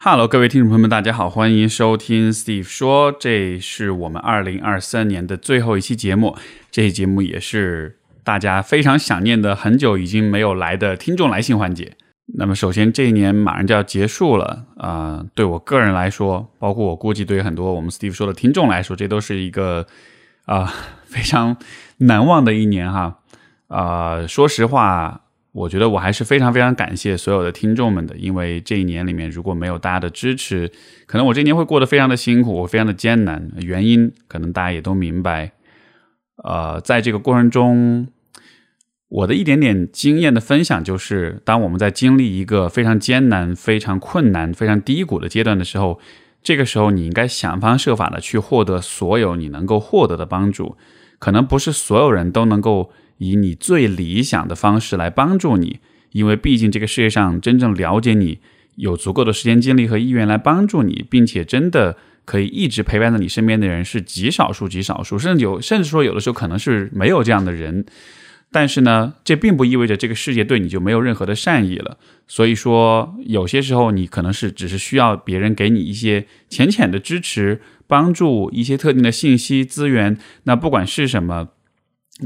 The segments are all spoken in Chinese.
Hello，各位听众朋友们，大家好，欢迎收听 Steve 说，这是我们二零二三年的最后一期节目。这期节目也是大家非常想念的，很久已经没有来的听众来信环节。那么，首先这一年马上就要结束了啊，对我个人来说，包括我估计对很多我们 Steve 说的听众来说，这都是一个啊非常难忘的一年哈。啊，说实话。我觉得我还是非常非常感谢所有的听众们的，因为这一年里面如果没有大家的支持，可能我这一年会过得非常的辛苦，我非常的艰难。原因可能大家也都明白。呃，在这个过程中，我的一点点经验的分享就是，当我们在经历一个非常艰难、非常困难、非常低谷的阶段的时候，这个时候你应该想方设法的去获得所有你能够获得的帮助。可能不是所有人都能够。以你最理想的方式来帮助你，因为毕竟这个世界上真正了解你、有足够的时间、精力和意愿来帮助你，并且真的可以一直陪伴在你身边的人是极少数、极少数，甚至有，甚至说有的时候可能是没有这样的人。但是呢，这并不意味着这个世界对你就没有任何的善意了。所以说，有些时候你可能是只是需要别人给你一些浅浅的支持、帮助，一些特定的信息资源。那不管是什么。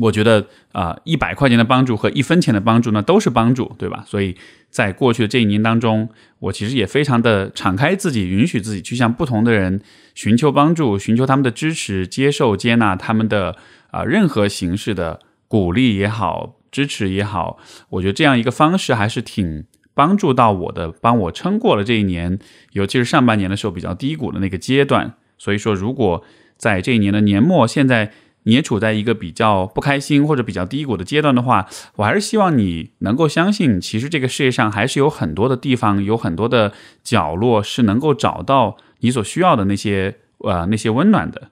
我觉得啊，一百块钱的帮助和一分钱的帮助呢，都是帮助，对吧？所以在过去的这一年当中，我其实也非常的敞开自己，允许自己去向不同的人寻求帮助，寻求他们的支持，接受接纳他们的啊任何形式的鼓励也好，支持也好。我觉得这样一个方式还是挺帮助到我的，帮我撑过了这一年，尤其是上半年的时候比较低谷的那个阶段。所以说，如果在这一年的年末，现在。你也处在一个比较不开心或者比较低谷的阶段的话，我还是希望你能够相信，其实这个世界上还是有很多的地方，有很多的角落是能够找到你所需要的那些呃那些温暖的。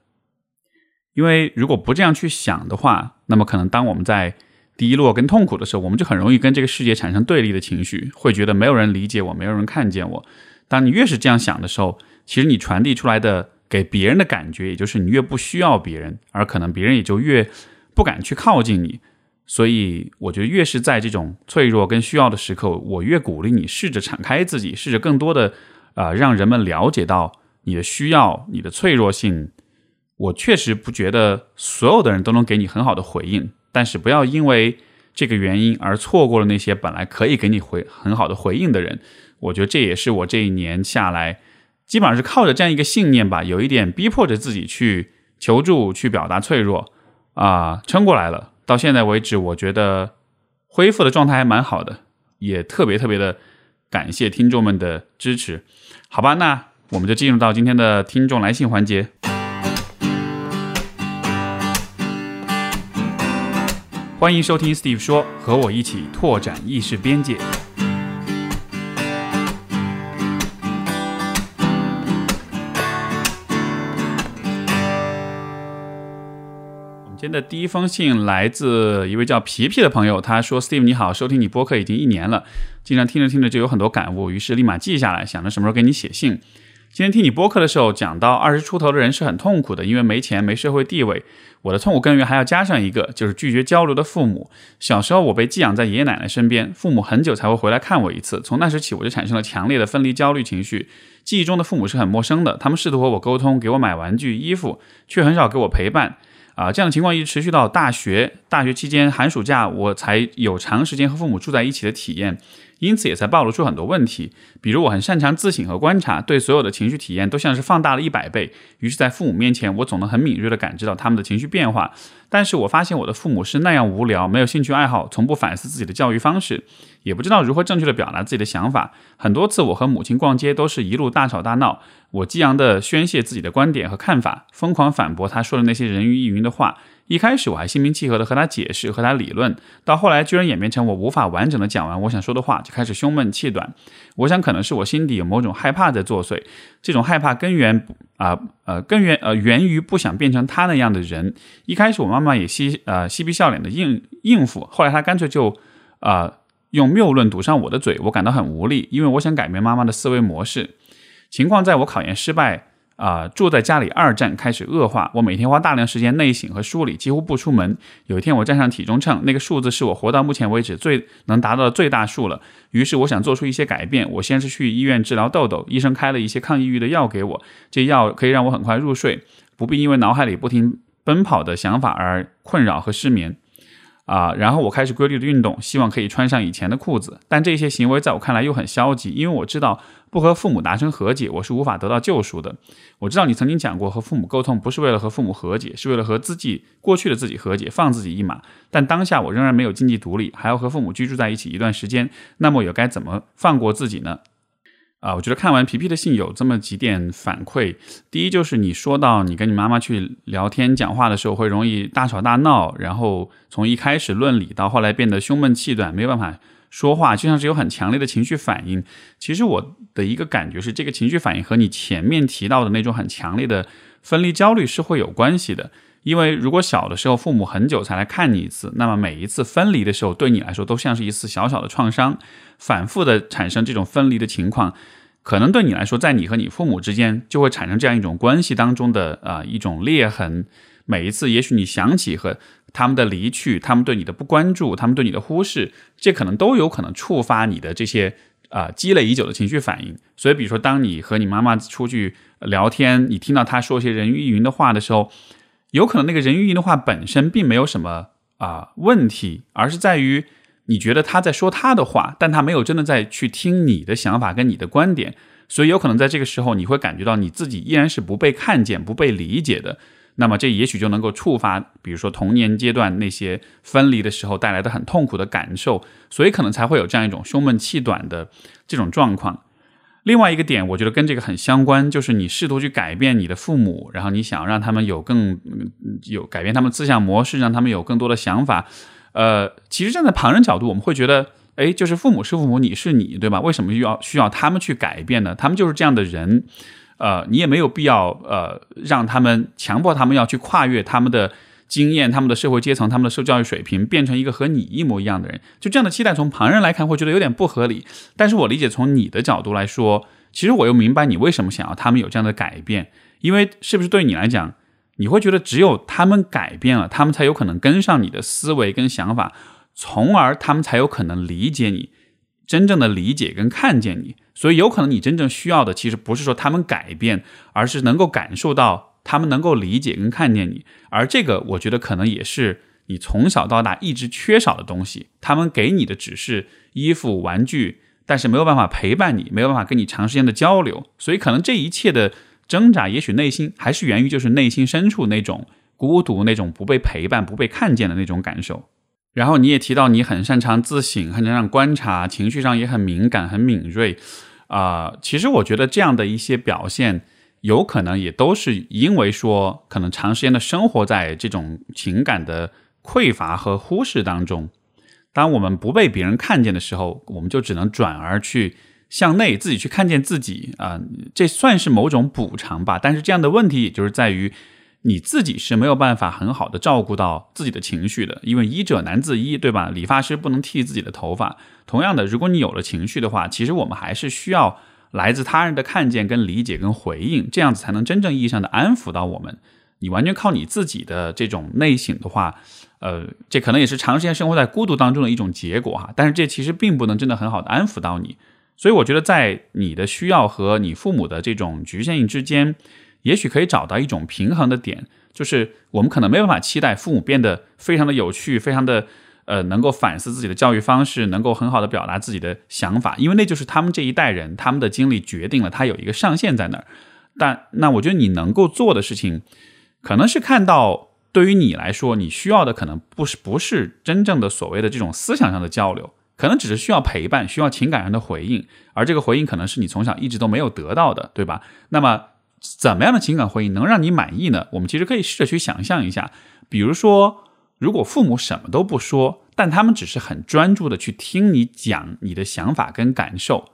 因为如果不这样去想的话，那么可能当我们在低落跟痛苦的时候，我们就很容易跟这个世界产生对立的情绪，会觉得没有人理解我，没有人看见我。当你越是这样想的时候，其实你传递出来的。给别人的感觉，也就是你越不需要别人，而可能别人也就越不敢去靠近你。所以，我觉得越是在这种脆弱跟需要的时刻，我越鼓励你试着敞开自己，试着更多的啊，让人们了解到你的需要、你的脆弱性。我确实不觉得所有的人都能给你很好的回应，但是不要因为这个原因而错过了那些本来可以给你回很好的回应的人。我觉得这也是我这一年下来。基本上是靠着这样一个信念吧，有一点逼迫着自己去求助、去表达脆弱，啊，撑过来了。到现在为止，我觉得恢复的状态还蛮好的，也特别特别的感谢听众们的支持。好吧，那我们就进入到今天的听众来信环节。欢迎收听 Steve 说，和我一起拓展意识边界。的第一封信来自一位叫皮皮的朋友，他说：“Steve 你好，收听你播客已经一年了，经常听着听着就有很多感悟，于是立马记下来，想着什么时候给你写信。今天听你播客的时候，讲到二十出头的人是很痛苦的，因为没钱、没社会地位。我的痛苦根源还要加上一个，就是拒绝交流的父母。小时候我被寄养在爷爷奶奶身边，父母很久才会回来看我一次，从那时起我就产生了强烈的分离焦虑情绪。记忆中的父母是很陌生的，他们试图和我沟通，给我买玩具、衣服，却很少给我陪伴。”啊，这样的情况一直持续到大学。大学期间，寒暑假我才有长时间和父母住在一起的体验。因此也才暴露出很多问题，比如我很擅长自省和观察，对所有的情绪体验都像是放大了一百倍。于是，在父母面前，我总能很敏锐地感知到他们的情绪变化。但是我发现我的父母是那样无聊，没有兴趣爱好，从不反思自己的教育方式，也不知道如何正确地表达自己的想法。很多次我和母亲逛街，都是一路大吵大闹，我激昂地宣泄自己的观点和看法，疯狂反驳她说的那些人云亦云的话。一开始我还心平气和的和他解释，和他理论，到后来居然演变成我无法完整的讲完我想说的话，就开始胸闷气短。我想可能是我心底有某种害怕在作祟，这种害怕根源啊呃根源呃源于不想变成他那样的人。一开始我妈妈也嬉呃嬉皮笑脸的应应付，后来她干脆就啊用谬论堵上我的嘴，我感到很无力，因为我想改变妈妈的思维模式。情况在我考研失败。啊，住在家里二战开始恶化，我每天花大量时间内省和梳理，几乎不出门。有一天我站上体重秤，那个数字是我活到目前为止最能达到的最大数了。于是我想做出一些改变。我先是去医院治疗痘痘，医生开了一些抗抑郁的药给我，这药可以让我很快入睡，不必因为脑海里不停奔跑的想法而困扰和失眠。啊，然后我开始规律的运动，希望可以穿上以前的裤子。但这些行为在我看来又很消极，因为我知道不和父母达成和解，我是无法得到救赎的。我知道你曾经讲过，和父母沟通不是为了和父母和解，是为了和自己过去的自己和解，放自己一马。但当下我仍然没有经济独立，还要和父母居住在一起一段时间，那么又该怎么放过自己呢？啊，我觉得看完皮皮的信有这么几点反馈。第一就是你说到你跟你妈妈去聊天讲话的时候会容易大吵大闹，然后从一开始论理到后来变得胸闷气短，没有办法说话，就像是有很强烈的情绪反应。其实我的一个感觉是，这个情绪反应和你前面提到的那种很强烈的分离焦虑是会有关系的。因为如果小的时候父母很久才来看你一次，那么每一次分离的时候对你来说都像是一次小小的创伤，反复的产生这种分离的情况，可能对你来说，在你和你父母之间就会产生这样一种关系当中的啊一种裂痕。每一次，也许你想起和他们的离去，他们对你的不关注，他们对你的忽视，这可能都有可能触发你的这些啊积累已久的情绪反应。所以，比如说，当你和你妈妈出去聊天，你听到她说一些人云亦云的话的时候。有可能那个人云的话本身并没有什么啊问题，而是在于你觉得他在说他的话，但他没有真的在去听你的想法跟你的观点，所以有可能在这个时候你会感觉到你自己依然是不被看见、不被理解的。那么这也许就能够触发，比如说童年阶段那些分离的时候带来的很痛苦的感受，所以可能才会有这样一种胸闷气短的这种状况。另外一个点，我觉得跟这个很相关，就是你试图去改变你的父母，然后你想让他们有更有改变他们思想模式，让他们有更多的想法。呃，其实站在旁人角度，我们会觉得，哎，就是父母是父母，你是你，对吧？为什么要需要他们去改变呢？他们就是这样的人，呃，你也没有必要呃让他们强迫他们要去跨越他们的。经验，他们的社会阶层，他们的受教育水平，变成一个和你一模一样的人，就这样的期待，从旁人来看会觉得有点不合理。但是我理解，从你的角度来说，其实我又明白你为什么想要他们有这样的改变，因为是不是对你来讲，你会觉得只有他们改变了，他们才有可能跟上你的思维跟想法，从而他们才有可能理解你，真正的理解跟看见你。所以有可能你真正需要的，其实不是说他们改变，而是能够感受到。他们能够理解跟看见你，而这个我觉得可能也是你从小到大一直缺少的东西。他们给你的只是衣服、玩具，但是没有办法陪伴你，没有办法跟你长时间的交流。所以可能这一切的挣扎，也许内心还是源于就是内心深处那种孤独、那种不被陪伴、不被看见的那种感受。然后你也提到你很擅长自省，很擅长观察，情绪上也很敏感、很敏锐。啊，其实我觉得这样的一些表现。有可能也都是因为说，可能长时间的生活在这种情感的匮乏和忽视当中，当我们不被别人看见的时候，我们就只能转而去向内自己去看见自己啊，这算是某种补偿吧。但是这样的问题也就是在于你自己是没有办法很好的照顾到自己的情绪的，因为医者难自医，对吧？理发师不能剃自己的头发。同样的，如果你有了情绪的话，其实我们还是需要。来自他人的看见、跟理解、跟回应，这样子才能真正意义上的安抚到我们。你完全靠你自己的这种内省的话，呃，这可能也是长时间生活在孤独当中的一种结果哈。但是这其实并不能真的很好的安抚到你。所以我觉得，在你的需要和你父母的这种局限性之间，也许可以找到一种平衡的点，就是我们可能没办法期待父母变得非常的有趣，非常的。呃，能够反思自己的教育方式，能够很好的表达自己的想法，因为那就是他们这一代人他们的经历决定了他有一个上限在那儿。但那我觉得你能够做的事情，可能是看到对于你来说，你需要的可能不是不是真正的所谓的这种思想上的交流，可能只是需要陪伴，需要情感上的回应，而这个回应可能是你从小一直都没有得到的，对吧？那么怎么样的情感回应能让你满意呢？我们其实可以试着去想象一下，比如说。如果父母什么都不说，但他们只是很专注的去听你讲你的想法跟感受，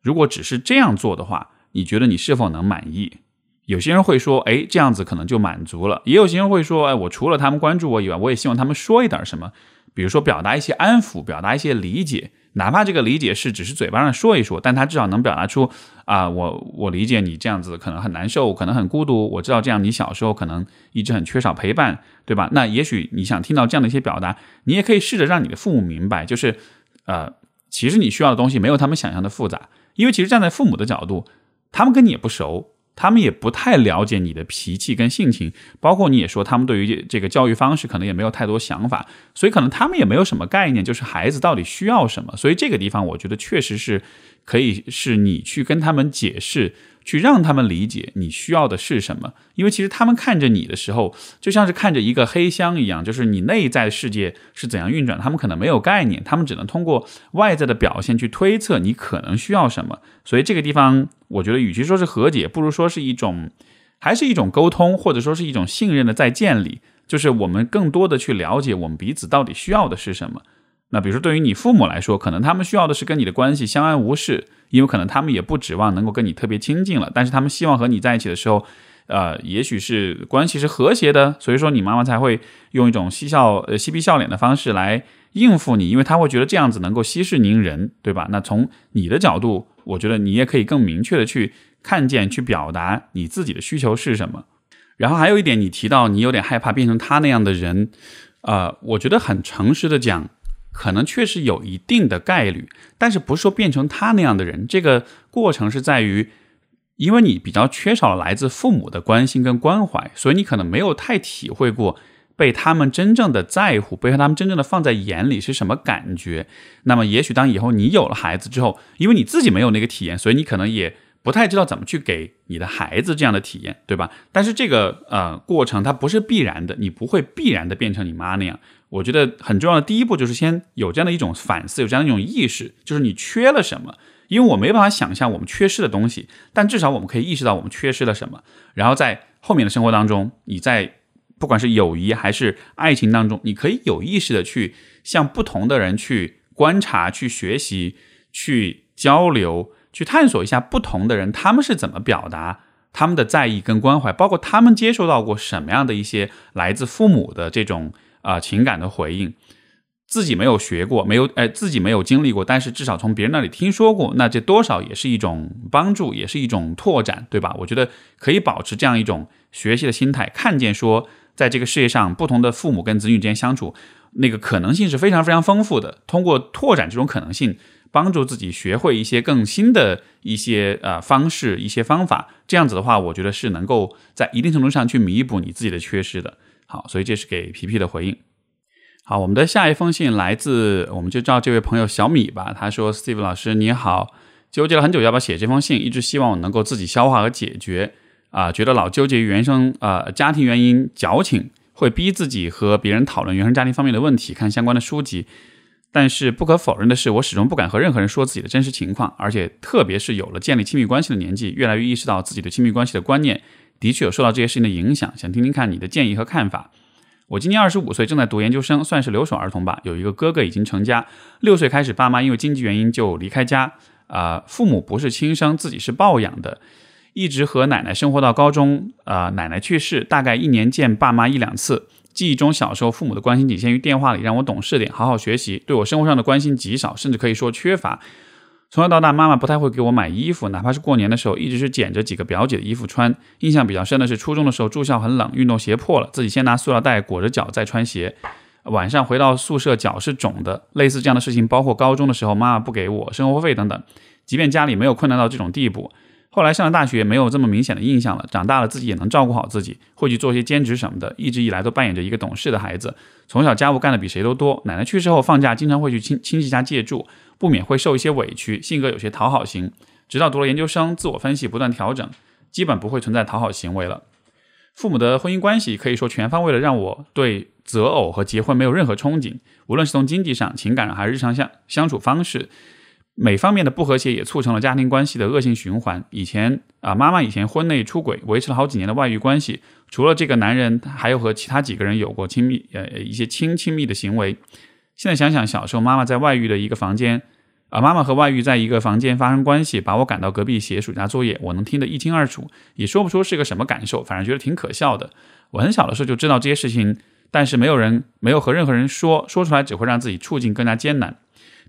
如果只是这样做的话，你觉得你是否能满意？有些人会说，哎，这样子可能就满足了；也有些人会说，哎，我除了他们关注我以外，我也希望他们说一点什么。比如说表达一些安抚，表达一些理解，哪怕这个理解是只是嘴巴上说一说，但他至少能表达出啊，我我理解你这样子可能很难受，可能很孤独，我知道这样你小时候可能一直很缺少陪伴，对吧？那也许你想听到这样的一些表达，你也可以试着让你的父母明白，就是呃，其实你需要的东西没有他们想象的复杂，因为其实站在父母的角度，他们跟你也不熟。他们也不太了解你的脾气跟性情，包括你也说他们对于这个教育方式可能也没有太多想法，所以可能他们也没有什么概念，就是孩子到底需要什么。所以这个地方我觉得确实是可以是你去跟他们解释。去让他们理解你需要的是什么，因为其实他们看着你的时候，就像是看着一个黑箱一样，就是你内在世界是怎样运转，他们可能没有概念，他们只能通过外在的表现去推测你可能需要什么。所以这个地方，我觉得与其说是和解，不如说是一种，还是一种沟通，或者说是一种信任的再建立，就是我们更多的去了解我们彼此到底需要的是什么。那比如说，对于你父母来说，可能他们需要的是跟你的关系相安无事，因为可能他们也不指望能够跟你特别亲近了，但是他们希望和你在一起的时候，呃，也许是关系是和谐的，所以说你妈妈才会用一种嬉笑呃嬉皮笑脸的方式来应付你，因为他会觉得这样子能够息事宁人，对吧？那从你的角度，我觉得你也可以更明确的去看见、去表达你自己的需求是什么。然后还有一点，你提到你有点害怕变成他那样的人，呃，我觉得很诚实的讲。可能确实有一定的概率，但是不是说变成他那样的人？这个过程是在于，因为你比较缺少了来自父母的关心跟关怀，所以你可能没有太体会过被他们真正的在乎，被他们真正的放在眼里是什么感觉。那么，也许当以后你有了孩子之后，因为你自己没有那个体验，所以你可能也不太知道怎么去给你的孩子这样的体验，对吧？但是这个呃过程它不是必然的，你不会必然的变成你妈那样。我觉得很重要的第一步就是先有这样的一种反思，有这样的一种意识，就是你缺了什么。因为我没办法想象我们缺失的东西，但至少我们可以意识到我们缺失了什么。然后在后面的生活当中，你在不管是友谊还是爱情当中，你可以有意识的去向不同的人去观察、去学习、去交流、去探索一下不同的人他们是怎么表达他们的在意跟关怀，包括他们接受到过什么样的一些来自父母的这种。啊，情感的回应，自己没有学过，没有哎，自己没有经历过，但是至少从别人那里听说过，那这多少也是一种帮助，也是一种拓展，对吧？我觉得可以保持这样一种学习的心态，看见说，在这个世界上，不同的父母跟子女之间相处，那个可能性是非常非常丰富的。通过拓展这种可能性，帮助自己学会一些更新的一些呃方式、一些方法，这样子的话，我觉得是能够在一定程度上去弥补你自己的缺失的。好，所以这是给皮皮的回应。好，我们的下一封信来自，我们就叫这位朋友小米吧。他说：“Steve 老师你好，纠结了很久要不要写这封信，一直希望我能够自己消化和解决。啊，觉得老纠结于原生呃家庭原因，矫情，会逼自己和别人讨论原生家庭方面的问题，看相关的书籍。但是不可否认的是，我始终不敢和任何人说自己的真实情况，而且特别是有了建立亲密关系的年纪，越来越意识到自己对亲密关系的观念。”的确有受到这些事情的影响，想听听看你的建议和看法。我今年二十五岁，正在读研究生，算是留守儿童吧。有一个哥哥已经成家，六岁开始，爸妈因为经济原因就离开家。啊，父母不是亲生，自己是抱养的，一直和奶奶生活到高中。啊，奶奶去世，大概一年见爸妈一两次。记忆中，小时候父母的关心仅限于电话里让我懂事点，好好学习，对我生活上的关心极少，甚至可以说缺乏。从小到大，妈妈不太会给我买衣服，哪怕是过年的时候，一直是捡着几个表姐的衣服穿。印象比较深的是初中的时候，住校很冷，运动鞋破了，自己先拿塑料袋裹着脚再穿鞋。晚上回到宿舍，脚是肿的。类似这样的事情，包括高中的时候，妈妈不给我生活费等等。即便家里没有困难到这种地步，后来上了大学，没有这么明显的印象了。长大了，自己也能照顾好自己，会去做些兼职什么的。一直以来都扮演着一个懂事的孩子，从小家务干的比谁都多。奶奶去世后，放假经常会去亲亲戚家借住。不免会受一些委屈，性格有些讨好型。直到读了研究生，自我分析不断调整，基本不会存在讨好行为了。父母的婚姻关系可以说全方位的让我对择偶和结婚没有任何憧憬，无论是从经济上、情感上还是日常相相处方式，每方面的不和谐也促成了家庭关系的恶性循环。以前啊，妈妈以前婚内出轨，维持了好几年的外遇关系，除了这个男人，还有和其他几个人有过亲密呃一些亲亲密的行为。现在想想，小时候妈妈在外遇的一个房间，啊，妈妈和外遇在一个房间发生关系，把我赶到隔壁写暑假作业，我能听得一清二楚，也说不出是个什么感受，反正觉得挺可笑的。我很小的时候就知道这些事情但是没有人没有和任何人说，说出来只会让自己处境更加艰难。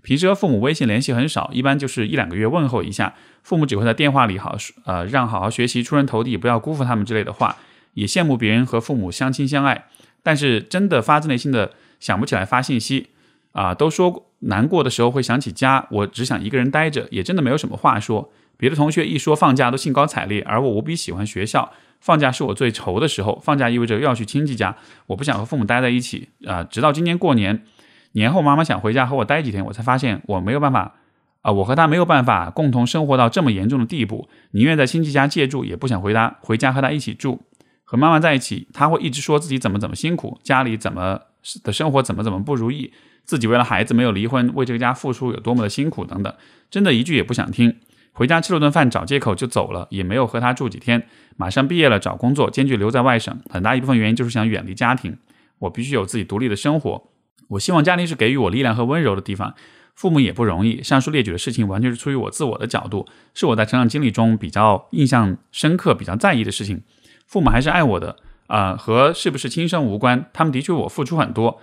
平时和父母微信联系很少，一般就是一两个月问候一下。父母只会在电话里好呃让好好学习，出人头地，不要辜负他们之类的话。也羡慕别人和父母相亲相爱，但是真的发自内心的想不起来发信息啊。都说难过的时候会想起家，我只想一个人待着，也真的没有什么话说。别的同学一说放假都兴高采烈，而我无比喜欢学校。放假是我最愁的时候，放假意味着又要去亲戚家，我不想和父母待在一起啊。直到今年过年。年后，妈妈想回家和我待几天，我才发现我没有办法，啊，我和她没有办法共同生活到这么严重的地步。宁愿在亲戚家借住，也不想回家回家和她一起住。和妈妈在一起，她会一直说自己怎么怎么辛苦，家里怎么的生活怎么怎么不如意，自己为了孩子没有离婚，为这个家付出有多么的辛苦等等，真的一句也不想听。回家吃了顿饭，找借口就走了，也没有和她住几天。马上毕业了，找工作，坚决留在外省，很大一部分原因就是想远离家庭，我必须有自己独立的生活。我希望家庭是给予我力量和温柔的地方，父母也不容易。上述列举的事情完全是出于我自我的角度，是我在成长经历中比较印象深刻、比较在意的事情。父母还是爱我的啊，和是不是亲生无关。他们的确我付出很多。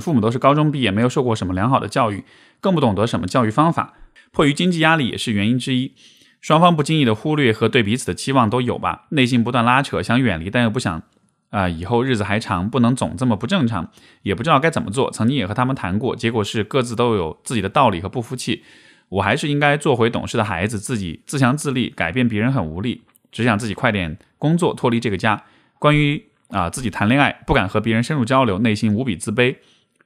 父母都是高中毕业，没有受过什么良好的教育，更不懂得什么教育方法。迫于经济压力也是原因之一。双方不经意的忽略和对彼此的期望都有吧，内心不断拉扯，想远离，但又不想。啊，以后日子还长，不能总这么不正常，也不知道该怎么做。曾经也和他们谈过，结果是各自都有自己的道理和不服气。我还是应该做回懂事的孩子，自己自强自立，改变别人很无力，只想自己快点工作，脱离这个家。关于啊，自己谈恋爱不敢和别人深入交流，内心无比自卑。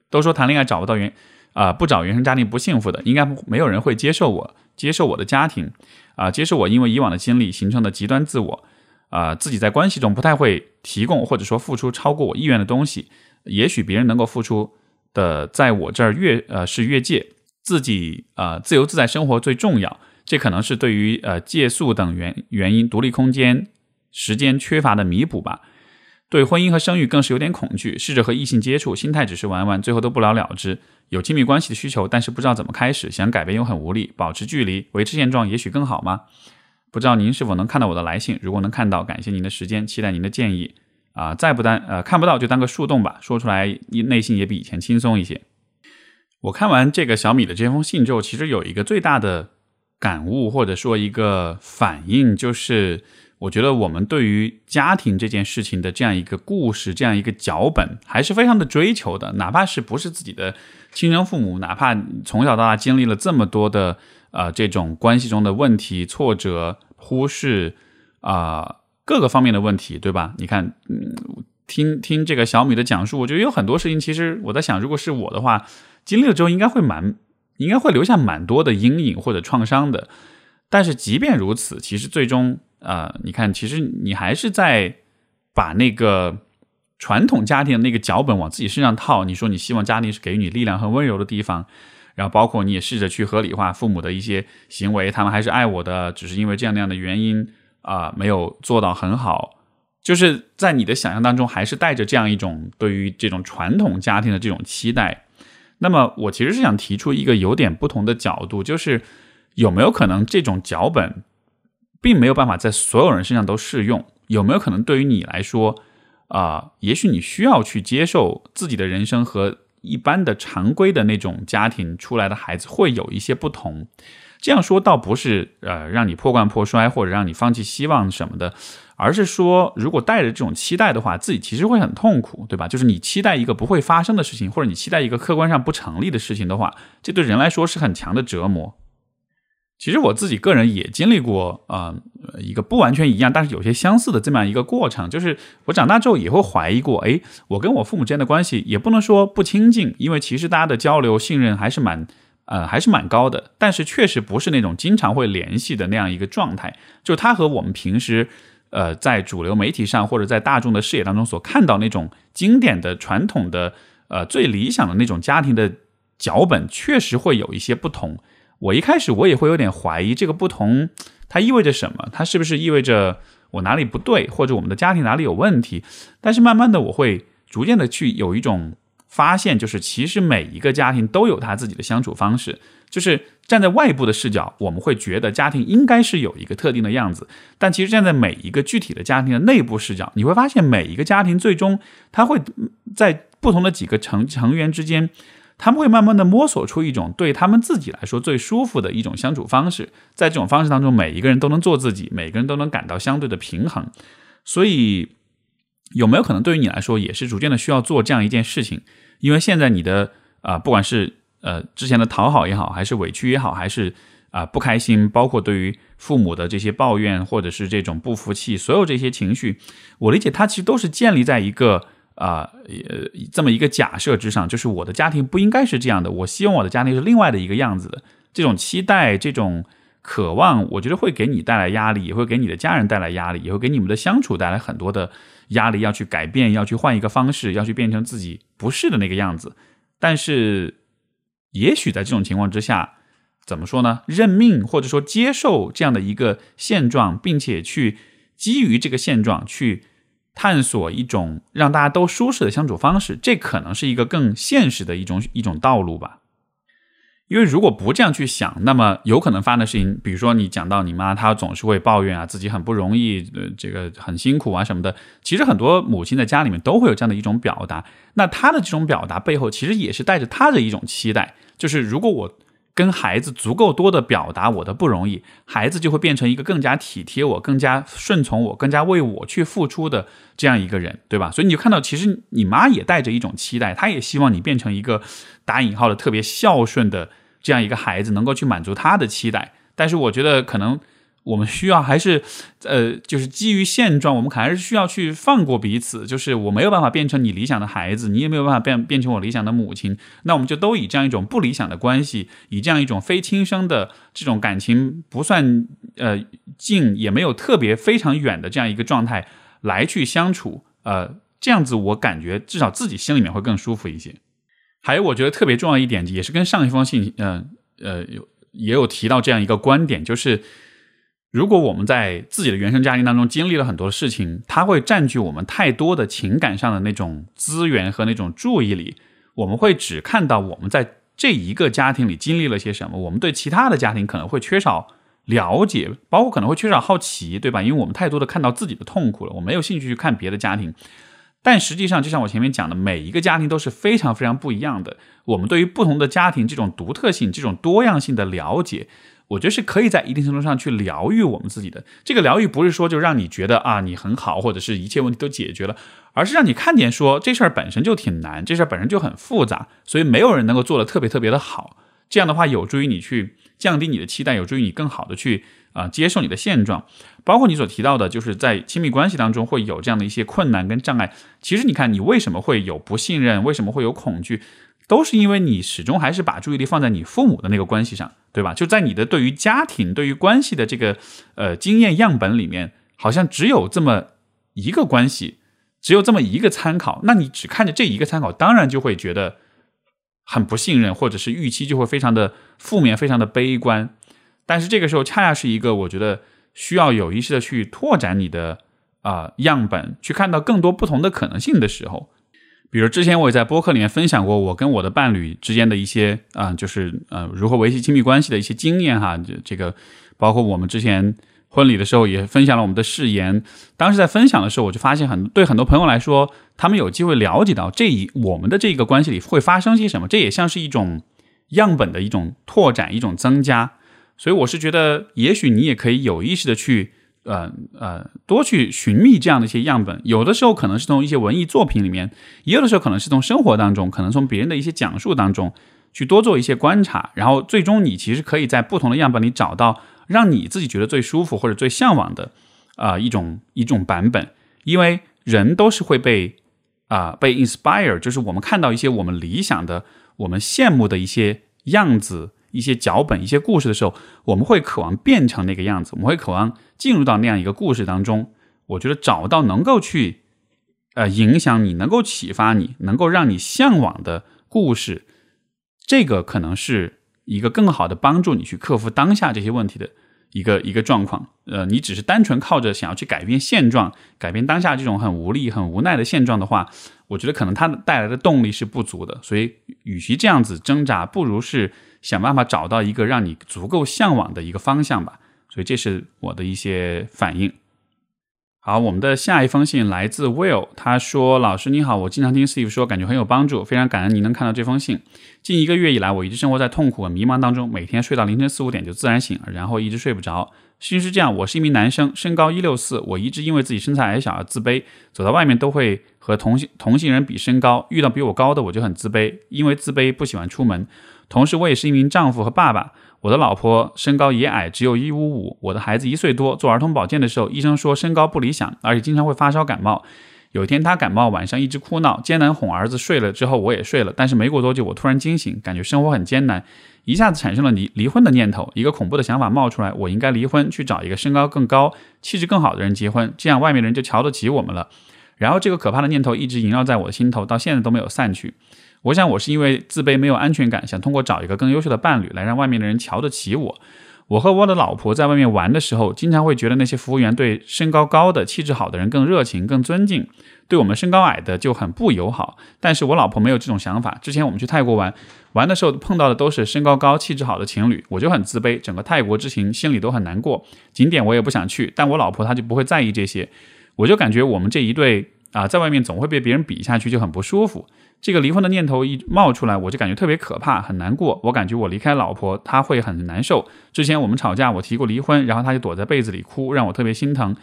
都说谈恋爱找不到原啊，不找原生家庭不幸福的，应该没有人会接受我，接受我的家庭啊，接受我因为以往的经历形成的极端自我。啊，自己在关系中不太会提供或者说付出超过我意愿的东西，也许别人能够付出的，在我这儿越呃是越界，自己呃自由自在生活最重要，这可能是对于呃借宿等原原因独立空间时间缺乏的弥补吧。对婚姻和生育更是有点恐惧，试着和异性接触，心态只是玩玩，最后都不了了之。有亲密关系的需求，但是不知道怎么开始，想改变又很无力，保持距离，维持现状也许更好吗？不知道您是否能看到我的来信？如果能看到，感谢您的时间，期待您的建议。啊，再不单呃看不到就当个树洞吧，说出来内心也比以前轻松一些。我看完这个小米的这封信之后，其实有一个最大的感悟，或者说一个反应，就是我觉得我们对于家庭这件事情的这样一个故事，这样一个脚本，还是非常的追求的。哪怕是不是自己的亲生父母，哪怕从小到大经历了这么多的呃这种关系中的问题、挫折。忽视啊各个方面的问题，对吧？你看，嗯，听听这个小米的讲述，我觉得有很多事情，其实我在想，如果是我的话，经历了之后，应该会蛮，应该会留下蛮多的阴影或者创伤的。但是即便如此，其实最终啊，你看，其实你还是在把那个传统家庭的那个脚本往自己身上套。你说你希望家庭是给予你力量和温柔的地方。然后包括你也试着去合理化父母的一些行为，他们还是爱我的，只是因为这样那样的原因啊，没有做到很好。就是在你的想象当中，还是带着这样一种对于这种传统家庭的这种期待。那么我其实是想提出一个有点不同的角度，就是有没有可能这种脚本并没有办法在所有人身上都适用？有没有可能对于你来说啊，也许你需要去接受自己的人生和。一般的常规的那种家庭出来的孩子会有一些不同，这样说倒不是呃让你破罐破摔或者让你放弃希望什么的，而是说如果带着这种期待的话，自己其实会很痛苦，对吧？就是你期待一个不会发生的事情，或者你期待一个客观上不成立的事情的话，这对人来说是很强的折磨。其实我自己个人也经历过啊，一个不完全一样，但是有些相似的这么样一个过程。就是我长大之后也会怀疑过，哎，我跟我父母之间的关系也不能说不亲近，因为其实大家的交流信任还是蛮呃还是蛮高的。但是确实不是那种经常会联系的那样一个状态。就他和我们平时呃在主流媒体上或者在大众的视野当中所看到那种经典的传统的呃最理想的那种家庭的脚本，确实会有一些不同。我一开始我也会有点怀疑这个不同，它意味着什么？它是不是意味着我哪里不对，或者我们的家庭哪里有问题？但是慢慢的，我会逐渐的去有一种发现，就是其实每一个家庭都有他自己的相处方式。就是站在外部的视角，我们会觉得家庭应该是有一个特定的样子，但其实站在每一个具体的家庭的内部视角，你会发现每一个家庭最终他会在不同的几个成成员之间，他们会慢慢的摸索出一种对他们自己来说最舒服的一种相处方式。在这种方式当中，每一个人都能做自己，每个人都能感到相对的平衡。所以，有没有可能对于你来说，也是逐渐的需要做这样一件事情？因为现在你的啊，不管是呃，之前的讨好也好，还是委屈也好，还是啊不开心，包括对于父母的这些抱怨，或者是这种不服气，所有这些情绪，我理解它其实都是建立在一个啊呃这么一个假设之上，就是我的家庭不应该是这样的，我希望我的家庭是另外的一个样子的。这种期待，这种渴望，我觉得会给你带来压力，也会给你的家人带来压力，也会给你们的相处带来很多的压力，要去改变，要去换一个方式，要去变成自己不是的那个样子，但是。也许在这种情况之下，怎么说呢？认命或者说接受这样的一个现状，并且去基于这个现状去探索一种让大家都舒适的相处方式，这可能是一个更现实的一种一种道路吧。因为如果不这样去想，那么有可能发生的事情，比如说你讲到你妈，她总是会抱怨啊，自己很不容易，呃，这个很辛苦啊什么的。其实很多母亲在家里面都会有这样的一种表达，那她的这种表达背后，其实也是带着她的一种期待。就是如果我跟孩子足够多的表达我的不容易，孩子就会变成一个更加体贴我、更加顺从我、更加为我去付出的这样一个人，对吧？所以你就看到，其实你妈也带着一种期待，她也希望你变成一个打引号的特别孝顺的这样一个孩子，能够去满足她的期待。但是我觉得可能。我们需要还是，呃，就是基于现状，我们可还是需要去放过彼此。就是我没有办法变成你理想的孩子，你也没有办法变变成我理想的母亲。那我们就都以这样一种不理想的关系，以这样一种非亲生的这种感情不算呃近，也没有特别非常远的这样一个状态来去相处。呃，这样子我感觉至少自己心里面会更舒服一些。还有，我觉得特别重要一点，也是跟上一封信，嗯呃有也有提到这样一个观点，就是。如果我们在自己的原生家庭当中经历了很多事情，它会占据我们太多的情感上的那种资源和那种注意力，我们会只看到我们在这一个家庭里经历了些什么，我们对其他的家庭可能会缺少了解，包括可能会缺少好奇，对吧？因为我们太多的看到自己的痛苦了，我没有兴趣去看别的家庭。但实际上，就像我前面讲的，每一个家庭都是非常非常不一样的。我们对于不同的家庭这种独特性、这种多样性的了解。我觉得是可以在一定程度上去疗愈我们自己的。这个疗愈不是说就让你觉得啊你很好，或者是一切问题都解决了，而是让你看见说这事儿本身就挺难，这事儿本身就很复杂，所以没有人能够做的特别特别的好。这样的话有助于你去降低你的期待，有助于你更好的去啊接受你的现状。包括你所提到的，就是在亲密关系当中会有这样的一些困难跟障碍。其实你看，你为什么会有不信任？为什么会有恐惧？都是因为你始终还是把注意力放在你父母的那个关系上，对吧？就在你的对于家庭、对于关系的这个呃经验样本里面，好像只有这么一个关系，只有这么一个参考。那你只看着这一个参考，当然就会觉得很不信任，或者是预期就会非常的负面、非常的悲观。但是这个时候，恰恰是一个我觉得需要有意识的去拓展你的啊样本，去看到更多不同的可能性的时候。比如之前我也在播客里面分享过我跟我的伴侣之间的一些啊，就是呃如何维系亲密关系的一些经验哈，这这个包括我们之前婚礼的时候也分享了我们的誓言。当时在分享的时候，我就发现很对很多朋友来说，他们有机会了解到这一我们的这个关系里会发生些什么，这也像是一种样本的一种拓展，一种增加。所以我是觉得，也许你也可以有意识的去。呃呃，多去寻觅这样的一些样本，有的时候可能是从一些文艺作品里面，也有的时候可能是从生活当中，可能从别人的一些讲述当中去多做一些观察，然后最终你其实可以在不同的样本里找到让你自己觉得最舒服或者最向往的啊一种一种版本，因为人都是会被啊被 inspire，就是我们看到一些我们理想的、我们羡慕的一些样子。一些脚本、一些故事的时候，我们会渴望变成那个样子，我们会渴望进入到那样一个故事当中。我觉得找到能够去呃影响你、能够启发你、能够让你向往的故事，这个可能是一个更好的帮助你去克服当下这些问题的一个一个状况。呃，你只是单纯靠着想要去改变现状、改变当下这种很无力、很无奈的现状的话，我觉得可能它带来的动力是不足的。所以，与其这样子挣扎，不如是想办法找到一个让你足够向往的一个方向吧。所以，这是我的一些反应。好，我们的下一封信来自 Will，他说：“老师你好，我经常听 Steve 说，感觉很有帮助，非常感恩您能看到这封信。近一个月以来，我一直生活在痛苦和迷茫当中，每天睡到凌晨四五点就自然醒，然后一直睡不着。事情是这样，我是一名男生，身高一六四，我一直因为自己身材矮小而自卑，走到外面都会和同性同性人比身高，遇到比我高的我就很自卑，因为自卑不喜欢出门。同时，我也是一名丈夫和爸爸。”我的老婆身高也矮，只有一五五。我的孩子一岁多，做儿童保健的时候，医生说身高不理想，而且经常会发烧感冒。有一天他感冒，晚上一直哭闹，艰难哄儿子睡了之后，我也睡了。但是没过多久，我突然惊醒，感觉生活很艰难，一下子产生了离离婚的念头。一个恐怖的想法冒出来：我应该离婚，去找一个身高更高、气质更好的人结婚，这样外面的人就瞧得起我们了。然后这个可怕的念头一直萦绕在我的心头，到现在都没有散去。我想，我是因为自卑、没有安全感，想通过找一个更优秀的伴侣来让外面的人瞧得起我。我和我的老婆在外面玩的时候，经常会觉得那些服务员对身高高的、气质好的人更热情、更尊敬，对我们身高矮的就很不友好。但是我老婆没有这种想法。之前我们去泰国玩，玩的时候碰到的都是身高高、气质好的情侣，我就很自卑，整个泰国之行心里都很难过。景点我也不想去，但我老婆她就不会在意这些，我就感觉我们这一对啊，在外面总会被别人比下去，就很不舒服。这个离婚的念头一冒出来，我就感觉特别可怕，很难过。我感觉我离开老婆，她会很难受。之前我们吵架，我提过离婚，然后她就躲在被子里哭，让我特别心疼，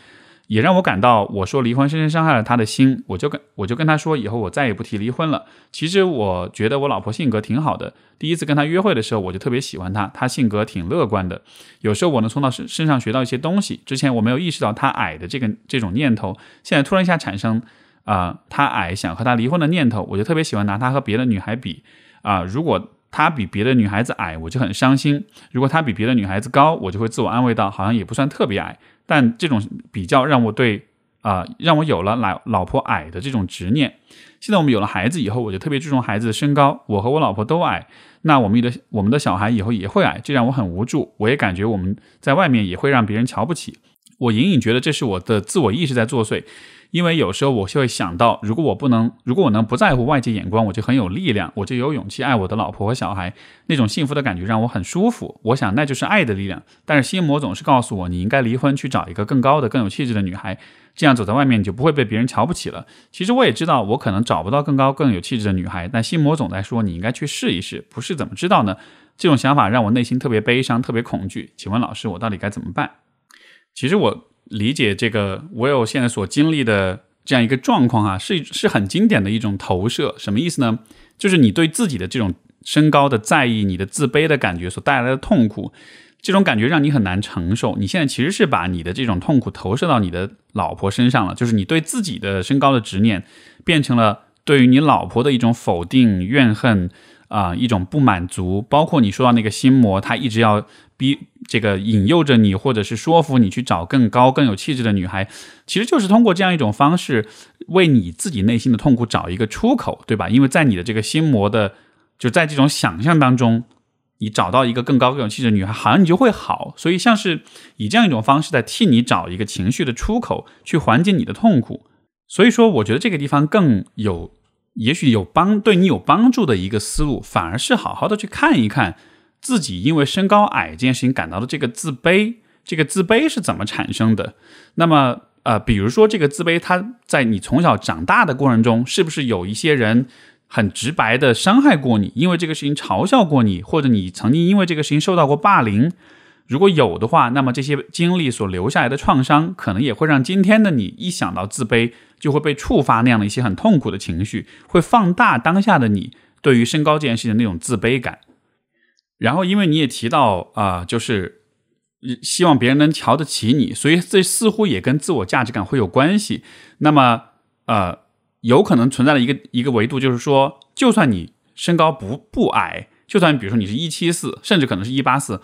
也让我感到我说离婚深深伤害了她的心。我就跟我就跟她说，以后我再也不提离婚了。其实我觉得我老婆性格挺好的，第一次跟她约会的时候，我就特别喜欢她，她性格挺乐观的。有时候我能从她身身上学到一些东西。之前我没有意识到她矮的这个这种念头，现在突然一下产生。啊，他矮，想和他离婚的念头，我就特别喜欢拿他和别的女孩比。啊，如果他比别的女孩子矮，我就很伤心；如果他比别的女孩子高，我就会自我安慰到，好像也不算特别矮。但这种比较让我对啊，让我有了老老婆矮的这种执念。现在我们有了孩子以后，我就特别注重孩子的身高。我和我老婆都矮，那我们的我们的小孩以后也会矮，这让我很无助。我也感觉我们在外面也会让别人瞧不起。我隐隐觉得这是我的自我意识在作祟。因为有时候我就会想到，如果我不能，如果我能不在乎外界眼光，我就很有力量，我就有勇气爱我的老婆和小孩，那种幸福的感觉让我很舒服。我想那就是爱的力量。但是心魔总是告诉我，你应该离婚，去找一个更高的、更有气质的女孩，这样走在外面你就不会被别人瞧不起了。其实我也知道，我可能找不到更高、更有气质的女孩，但心魔总在说你应该去试一试，不试怎么知道呢？这种想法让我内心特别悲伤、特别恐惧。请问老师，我到底该怎么办？其实我。理解这个 Will 现在所经历的这样一个状况啊，是是很经典的一种投射。什么意思呢？就是你对自己的这种身高的在意，你的自卑的感觉所带来的痛苦，这种感觉让你很难承受。你现在其实是把你的这种痛苦投射到你的老婆身上了，就是你对自己的身高的执念，变成了对于你老婆的一种否定、怨恨啊，一种不满足。包括你说到那个心魔，他一直要。逼这个引诱着你，或者是说服你去找更高、更有气质的女孩，其实就是通过这样一种方式，为你自己内心的痛苦找一个出口，对吧？因为在你的这个心魔的，就在这种想象当中，你找到一个更高、更有气质的女孩，好像你就会好。所以像是以这样一种方式在替你找一个情绪的出口，去缓解你的痛苦。所以说，我觉得这个地方更有，也许有帮对你有帮助的一个思路，反而是好好的去看一看。自己因为身高矮这件事情感到的这个自卑，这个自卑是怎么产生的？那么，呃，比如说这个自卑，它在你从小长大的过程中，是不是有一些人很直白的伤害过你？因为这个事情嘲笑过你，或者你曾经因为这个事情受到过霸凌？如果有的话，那么这些经历所留下来的创伤，可能也会让今天的你一想到自卑，就会被触发那样的一些很痛苦的情绪，会放大当下的你对于身高这件事情的那种自卑感。然后，因为你也提到啊，就是希望别人能瞧得起你，所以这似乎也跟自我价值感会有关系。那么，呃，有可能存在的一个一个维度，就是说，就算你身高不不矮，就算比如说你是一七四，甚至可能是一八四，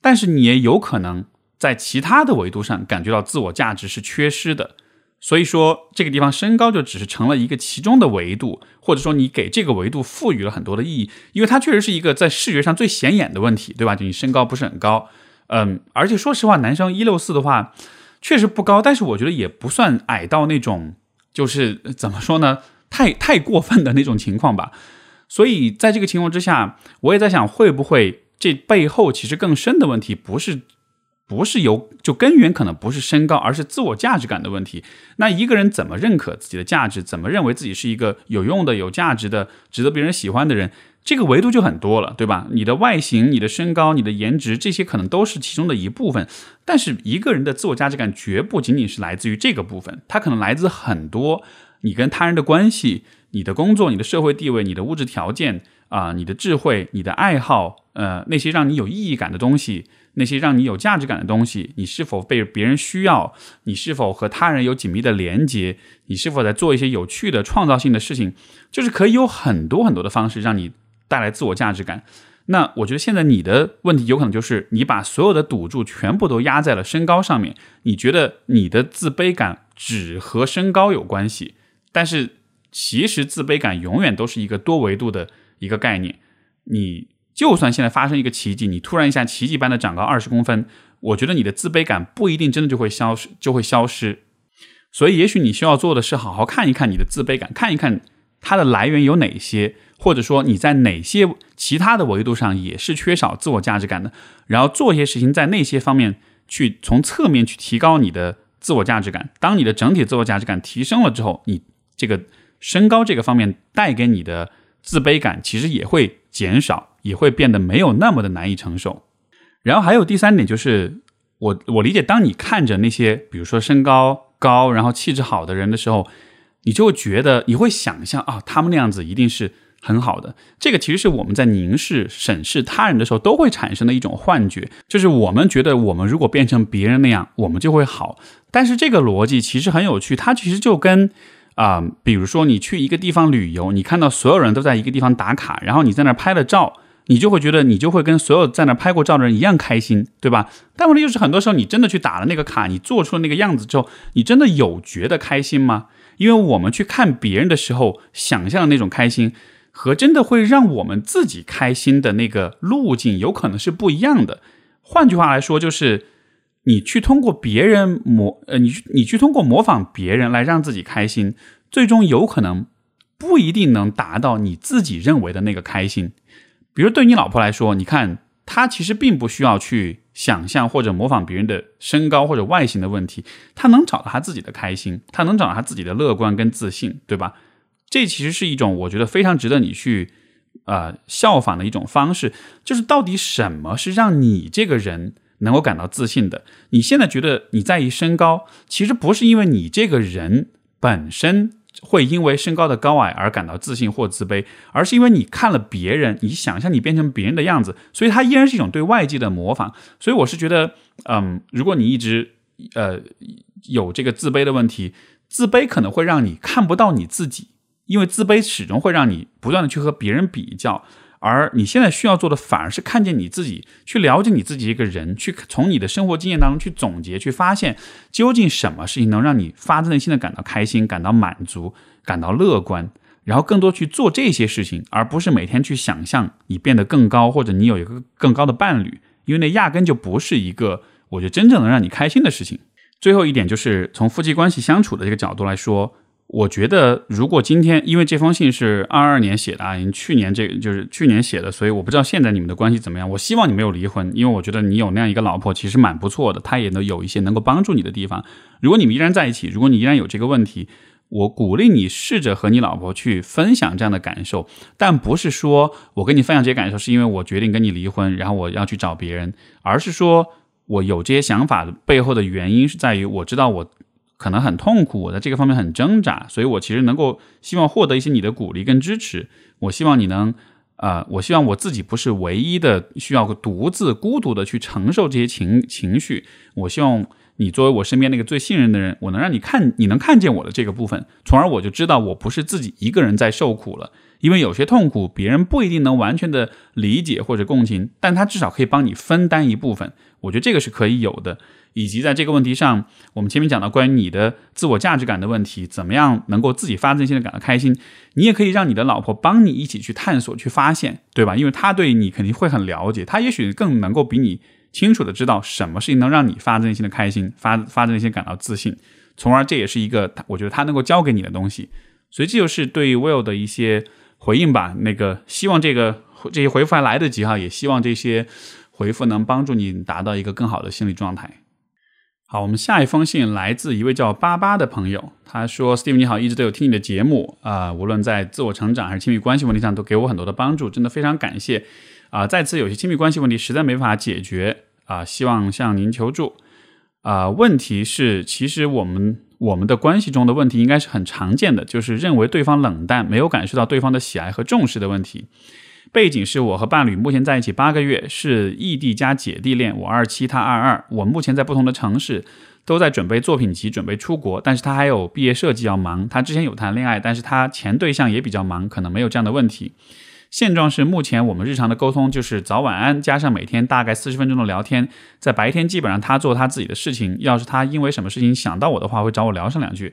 但是你也有可能在其他的维度上感觉到自我价值是缺失的。所以说，这个地方身高就只是成了一个其中的维度，或者说你给这个维度赋予了很多的意义，因为它确实是一个在视觉上最显眼的问题，对吧？就你身高不是很高，嗯，而且说实话，男生一六四的话确实不高，但是我觉得也不算矮到那种，就是怎么说呢？太太过分的那种情况吧。所以在这个情况之下，我也在想，会不会这背后其实更深的问题不是。不是由就根源可能不是身高，而是自我价值感的问题。那一个人怎么认可自己的价值，怎么认为自己是一个有用的、有价值的、值得别人喜欢的人，这个维度就很多了，对吧？你的外形、你的身高、你的颜值，这些可能都是其中的一部分。但是一个人的自我价值感绝不仅仅是来自于这个部分，它可能来自很多你跟他人的关系、你的工作、你的社会地位、你的物质条件啊、你的智慧、你的爱好，呃，那些让你有意义感的东西。那些让你有价值感的东西，你是否被别人需要？你是否和他人有紧密的连接？你是否在做一些有趣的、创造性的事情？就是可以有很多很多的方式让你带来自我价值感。那我觉得现在你的问题有可能就是你把所有的赌注全部都压在了身高上面。你觉得你的自卑感只和身高有关系，但是其实自卑感永远都是一个多维度的一个概念。你。就算现在发生一个奇迹，你突然一下奇迹般的长高二十公分，我觉得你的自卑感不一定真的就会消失，就会消失。所以，也许你需要做的是好好看一看你的自卑感，看一看它的来源有哪些，或者说你在哪些其他的维度上也是缺少自我价值感的，然后做一些事情，在那些方面去从侧面去提高你的自我价值感。当你的整体自我价值感提升了之后，你这个身高这个方面带给你的自卑感其实也会减少。也会变得没有那么的难以承受。然后还有第三点就是，我我理解，当你看着那些比如说身高高，然后气质好的人的时候，你就觉得你会想象啊，他们那样子一定是很好的。这个其实是我们在凝视、审视他人的时候都会产生的一种幻觉，就是我们觉得我们如果变成别人那样，我们就会好。但是这个逻辑其实很有趣，它其实就跟啊，比如说你去一个地方旅游，你看到所有人都在一个地方打卡，然后你在那儿拍了照。你就会觉得，你就会跟所有在那儿拍过照的人一样开心，对吧？但问题就是，很多时候你真的去打了那个卡，你做出了那个样子之后，你真的有觉得开心吗？因为我们去看别人的时候，想象的那种开心，和真的会让我们自己开心的那个路径，有可能是不一样的。换句话来说，就是你去通过别人模，呃，你你去通过模仿别人来让自己开心，最终有可能不一定能达到你自己认为的那个开心。比如对你老婆来说，你看她其实并不需要去想象或者模仿别人的身高或者外形的问题，她能找到她自己的开心，她能找到她自己的乐观跟自信，对吧？这其实是一种我觉得非常值得你去呃效仿的一种方式，就是到底什么是让你这个人能够感到自信的？你现在觉得你在意身高，其实不是因为你这个人本身。会因为身高的高矮而感到自信或自卑，而是因为你看了别人，你想象你变成别人的样子，所以它依然是一种对外界的模仿。所以我是觉得，嗯，如果你一直呃有这个自卑的问题，自卑可能会让你看不到你自己，因为自卑始终会让你不断的去和别人比较。而你现在需要做的，反而是看见你自己，去了解你自己一个人，去从你的生活经验当中去总结，去发现究竟什么事情能让你发自内心的感到开心、感到满足、感到乐观，然后更多去做这些事情，而不是每天去想象你变得更高，或者你有一个更高的伴侣，因为那压根就不是一个我觉得真正能让你开心的事情。最后一点就是从夫妻关系相处的这个角度来说。我觉得，如果今天因为这封信是二二年写的啊，您去年这个就是去年写的，所以我不知道现在你们的关系怎么样。我希望你没有离婚，因为我觉得你有那样一个老婆其实蛮不错的，她也能有一些能够帮助你的地方。如果你们依然在一起，如果你依然有这个问题，我鼓励你试着和你老婆去分享这样的感受，但不是说我跟你分享这些感受是因为我决定跟你离婚，然后我要去找别人，而是说我有这些想法的背后的原因是在于我知道我。可能很痛苦，我在这个方面很挣扎，所以我其实能够希望获得一些你的鼓励跟支持。我希望你能，啊，我希望我自己不是唯一的需要独自孤独的去承受这些情情绪。我希望你作为我身边那个最信任的人，我能让你看，你能看见我的这个部分，从而我就知道我不是自己一个人在受苦了。因为有些痛苦别人不一定能完全的理解或者共情，但他至少可以帮你分担一部分。我觉得这个是可以有的。以及在这个问题上，我们前面讲到关于你的自我价值感的问题，怎么样能够自己发自内心的感到开心？你也可以让你的老婆帮你一起去探索、去发现，对吧？因为她对你肯定会很了解，她也许更能够比你清楚的知道什么事情能让你发自内心的开心，发发自内心感到自信，从而这也是一个我觉得她能够教给你的东西。所以这就是对 Will 的一些回应吧。那个希望这个这些回复还来得及哈，也希望这些回复能帮助你达到一个更好的心理状态。好，我们下一封信来自一位叫巴巴的朋友，他说：“Steve 你好，一直都有听你的节目啊，无论在自我成长还是亲密关系问题上，都给我很多的帮助，真的非常感谢啊！再次有些亲密关系问题实在没法解决啊，希望向您求助啊。问题是，其实我们我们的关系中的问题应该是很常见的，就是认为对方冷淡，没有感受到对方的喜爱和重视的问题。”背景是我和伴侣目前在一起八个月，是异地加姐弟恋。我二七，他二二。我目前在不同的城市，都在准备作品集，准备出国。但是他还有毕业设计要忙。他之前有谈恋爱，但是他前对象也比较忙，可能没有这样的问题。现状是，目前我们日常的沟通就是早晚安，加上每天大概四十分钟的聊天。在白天基本上他做他自己的事情，要是他因为什么事情想到我的话，会找我聊上两句。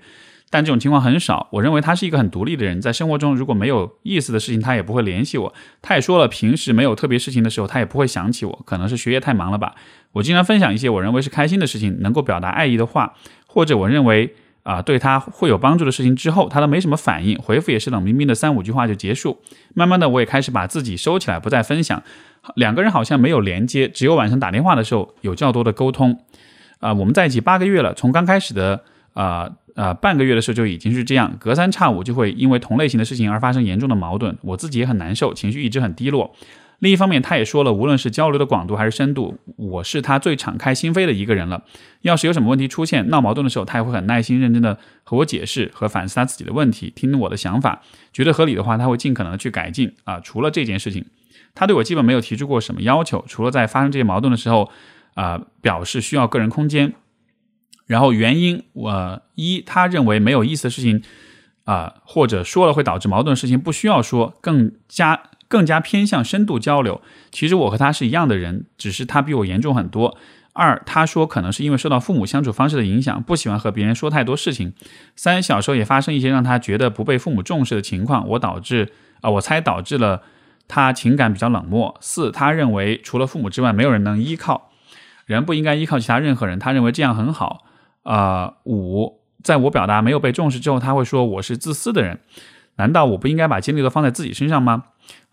但这种情况很少。我认为他是一个很独立的人，在生活中如果没有意思的事情，他也不会联系我。他也说了，平时没有特别事情的时候，他也不会想起我。可能是学业太忙了吧。我经常分享一些我认为是开心的事情，能够表达爱意的话，或者我认为啊对他会有帮助的事情之后，他都没什么反应，回复也是冷冰冰的三五句话就结束。慢慢的，我也开始把自己收起来，不再分享。两个人好像没有连接，只有晚上打电话的时候有较多的沟通。啊，我们在一起八个月了，从刚开始的啊。呃，半个月的时候就已经是这样，隔三差五就会因为同类型的事情而发生严重的矛盾，我自己也很难受，情绪一直很低落。另一方面，他也说了，无论是交流的广度还是深度，我是他最敞开心扉的一个人了。要是有什么问题出现，闹矛盾的时候，他也会很耐心认真的和我解释和反思他自己的问题，听我的想法，觉得合理的话，他会尽可能的去改进。啊，除了这件事情，他对我基本没有提出过什么要求，除了在发生这些矛盾的时候，啊，表示需要个人空间。然后原因，我一他认为没有意思的事情，啊，或者说了会导致矛盾的事情不需要说，更加更加偏向深度交流。其实我和他是一样的人，只是他比我严重很多。二他说可能是因为受到父母相处方式的影响，不喜欢和别人说太多事情。三小时候也发生一些让他觉得不被父母重视的情况，我导致啊，我猜导致了他情感比较冷漠。四他认为除了父母之外没有人能依靠，人不应该依靠其他任何人，他认为这样很好。啊，五，在我表达没有被重视之后，他会说我是自私的人。难道我不应该把精力都放在自己身上吗？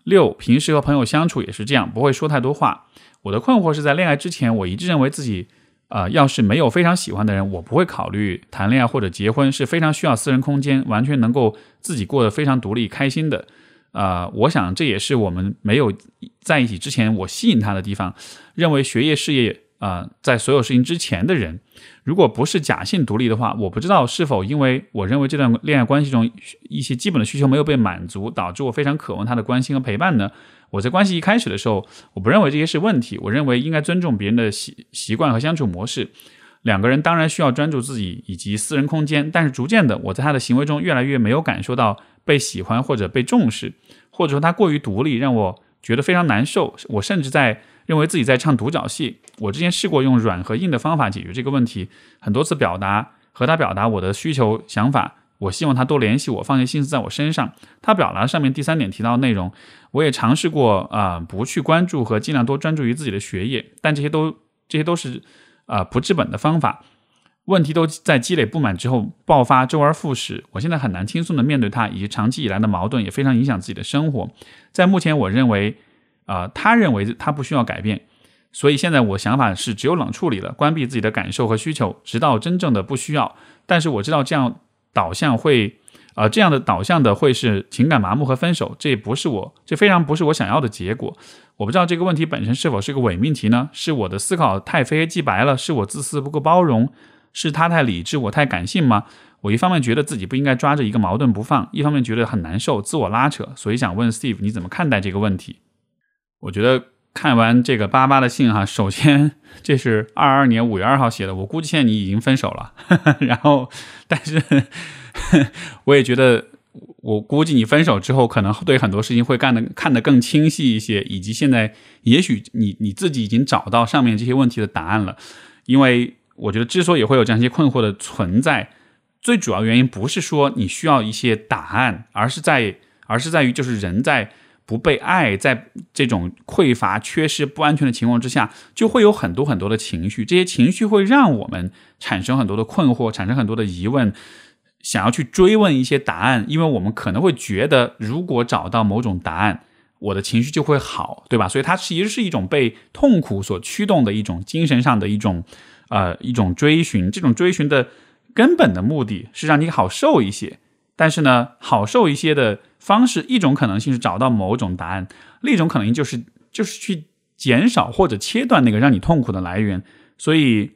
六，平时和朋友相处也是这样，不会说太多话。我的困惑是在恋爱之前，我一直认为自己，啊，要是没有非常喜欢的人，我不会考虑谈恋爱或者结婚，是非常需要私人空间，完全能够自己过得非常独立开心的。啊，我想这也是我们没有在一起之前我吸引他的地方，认为学业事业。啊，在所有事情之前的人，如果不是假性独立的话，我不知道是否因为我认为这段恋爱关系中一些基本的需求没有被满足，导致我非常渴望他的关心和陪伴呢？我在关系一开始的时候，我不认为这些是问题，我认为应该尊重别人的习习惯和相处模式。两个人当然需要专注自己以及私人空间，但是逐渐的，我在他的行为中越来越没有感受到被喜欢或者被重视，或者说他过于独立，让我觉得非常难受。我甚至在。认为自己在唱独角戏。我之前试过用软和硬的方法解决这个问题，很多次表达和他表达我的需求想法，我希望他多联系我，放些心思在我身上。他表达上面第三点提到的内容，我也尝试过啊，不去关注和尽量多专注于自己的学业，但这些都这些都是啊不治本的方法。问题都在积累不满之后爆发，周而复始。我现在很难轻松的面对他，以及长期以来的矛盾也非常影响自己的生活。在目前，我认为。啊，他认为他不需要改变，所以现在我想法是只有冷处理了，关闭自己的感受和需求，直到真正的不需要。但是我知道这样导向会，啊，这样的导向的会是情感麻木和分手，这也不是我，这非常不是我想要的结果。我不知道这个问题本身是否是个伪命题呢？是我的思考太非黑即白了？是我自私不够包容？是他太理智，我太感性吗？我一方面觉得自己不应该抓着一个矛盾不放，一方面觉得很难受，自我拉扯，所以想问 Steve，你怎么看待这个问题？我觉得看完这个巴巴的信哈，首先这是二二年五月二号写的，我估计现在你已经分手了。然后，但是 我也觉得，我估计你分手之后，可能对很多事情会干的看得更清晰一些，以及现在也许你你自己已经找到上面这些问题的答案了。因为我觉得，之所以会有这样一些困惑的存在，最主要原因不是说你需要一些答案，而是在而是在于就是人在。不被爱，在这种匮乏、缺失、不安全的情况之下，就会有很多很多的情绪。这些情绪会让我们产生很多的困惑，产生很多的疑问，想要去追问一些答案，因为我们可能会觉得，如果找到某种答案，我的情绪就会好，对吧？所以它其实是一种被痛苦所驱动的一种精神上的一种呃一种追寻。这种追寻的根本的目的是让你好受一些。但是呢，好受一些的方式，一种可能性是找到某种答案，另一种可能性就是就是去减少或者切断那个让你痛苦的来源。所以，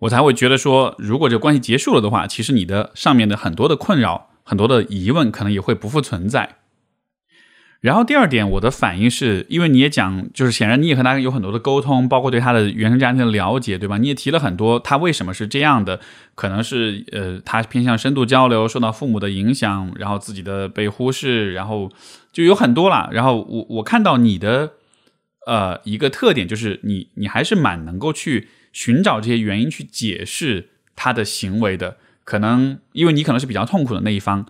我才会觉得说，如果这关系结束了的话，其实你的上面的很多的困扰、很多的疑问，可能也会不复存在。然后第二点，我的反应是因为你也讲，就是显然你也和他有很多的沟通，包括对他的原生家庭的了解，对吧？你也提了很多他为什么是这样的，可能是呃他偏向深度交流，受到父母的影响，然后自己的被忽视，然后就有很多了。然后我我看到你的呃一个特点就是你你还是蛮能够去寻找这些原因去解释他的行为的，可能因为你可能是比较痛苦的那一方。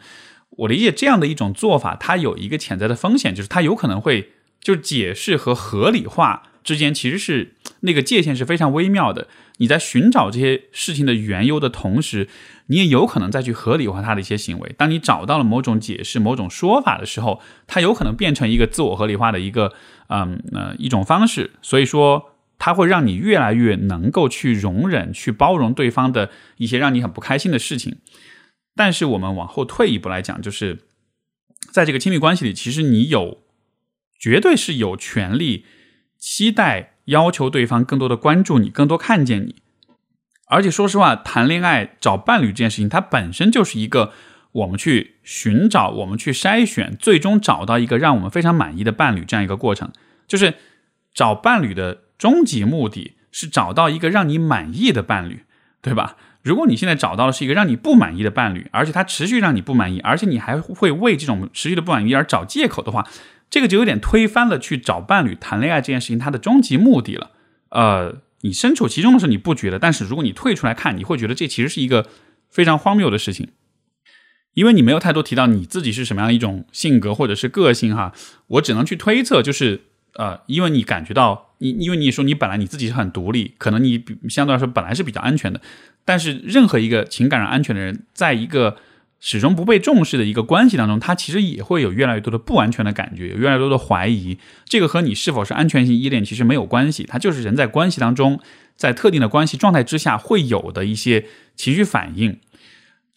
我理解这样的一种做法，它有一个潜在的风险，就是它有可能会就解释和合理化之间其实是那个界限是非常微妙的。你在寻找这些事情的缘由的同时，你也有可能再去合理化他的一些行为。当你找到了某种解释、某种说法的时候，它有可能变成一个自我合理化的一个嗯呃一种方式。所以说，它会让你越来越能够去容忍、去包容对方的一些让你很不开心的事情。但是我们往后退一步来讲，就是在这个亲密关系里，其实你有绝对是有权利期待、要求对方更多的关注你、更多看见你。而且说实话，谈恋爱、找伴侣这件事情，它本身就是一个我们去寻找、我们去筛选，最终找到一个让我们非常满意的伴侣这样一个过程。就是找伴侣的终极目的是找到一个让你满意的伴侣，对吧？如果你现在找到的是一个让你不满意的伴侣，而且他持续让你不满意，而且你还会为这种持续的不满意而找借口的话，这个就有点推翻了去找伴侣谈恋爱这件事情它的终极目的了。呃，你身处其中的时候你不觉得，但是如果你退出来看，你会觉得这其实是一个非常荒谬的事情，因为你没有太多提到你自己是什么样一种性格或者是个性哈，我只能去推测，就是呃，因为你感觉到你，因为你说你本来你自己是很独立，可能你相对来说本来是比较安全的。但是，任何一个情感上安全的人，在一个始终不被重视的一个关系当中，他其实也会有越来越多的不安全的感觉，有越来越多的怀疑。这个和你是否是安全性依恋其实没有关系，它就是人在关系当中，在特定的关系状态之下会有的一些情绪反应。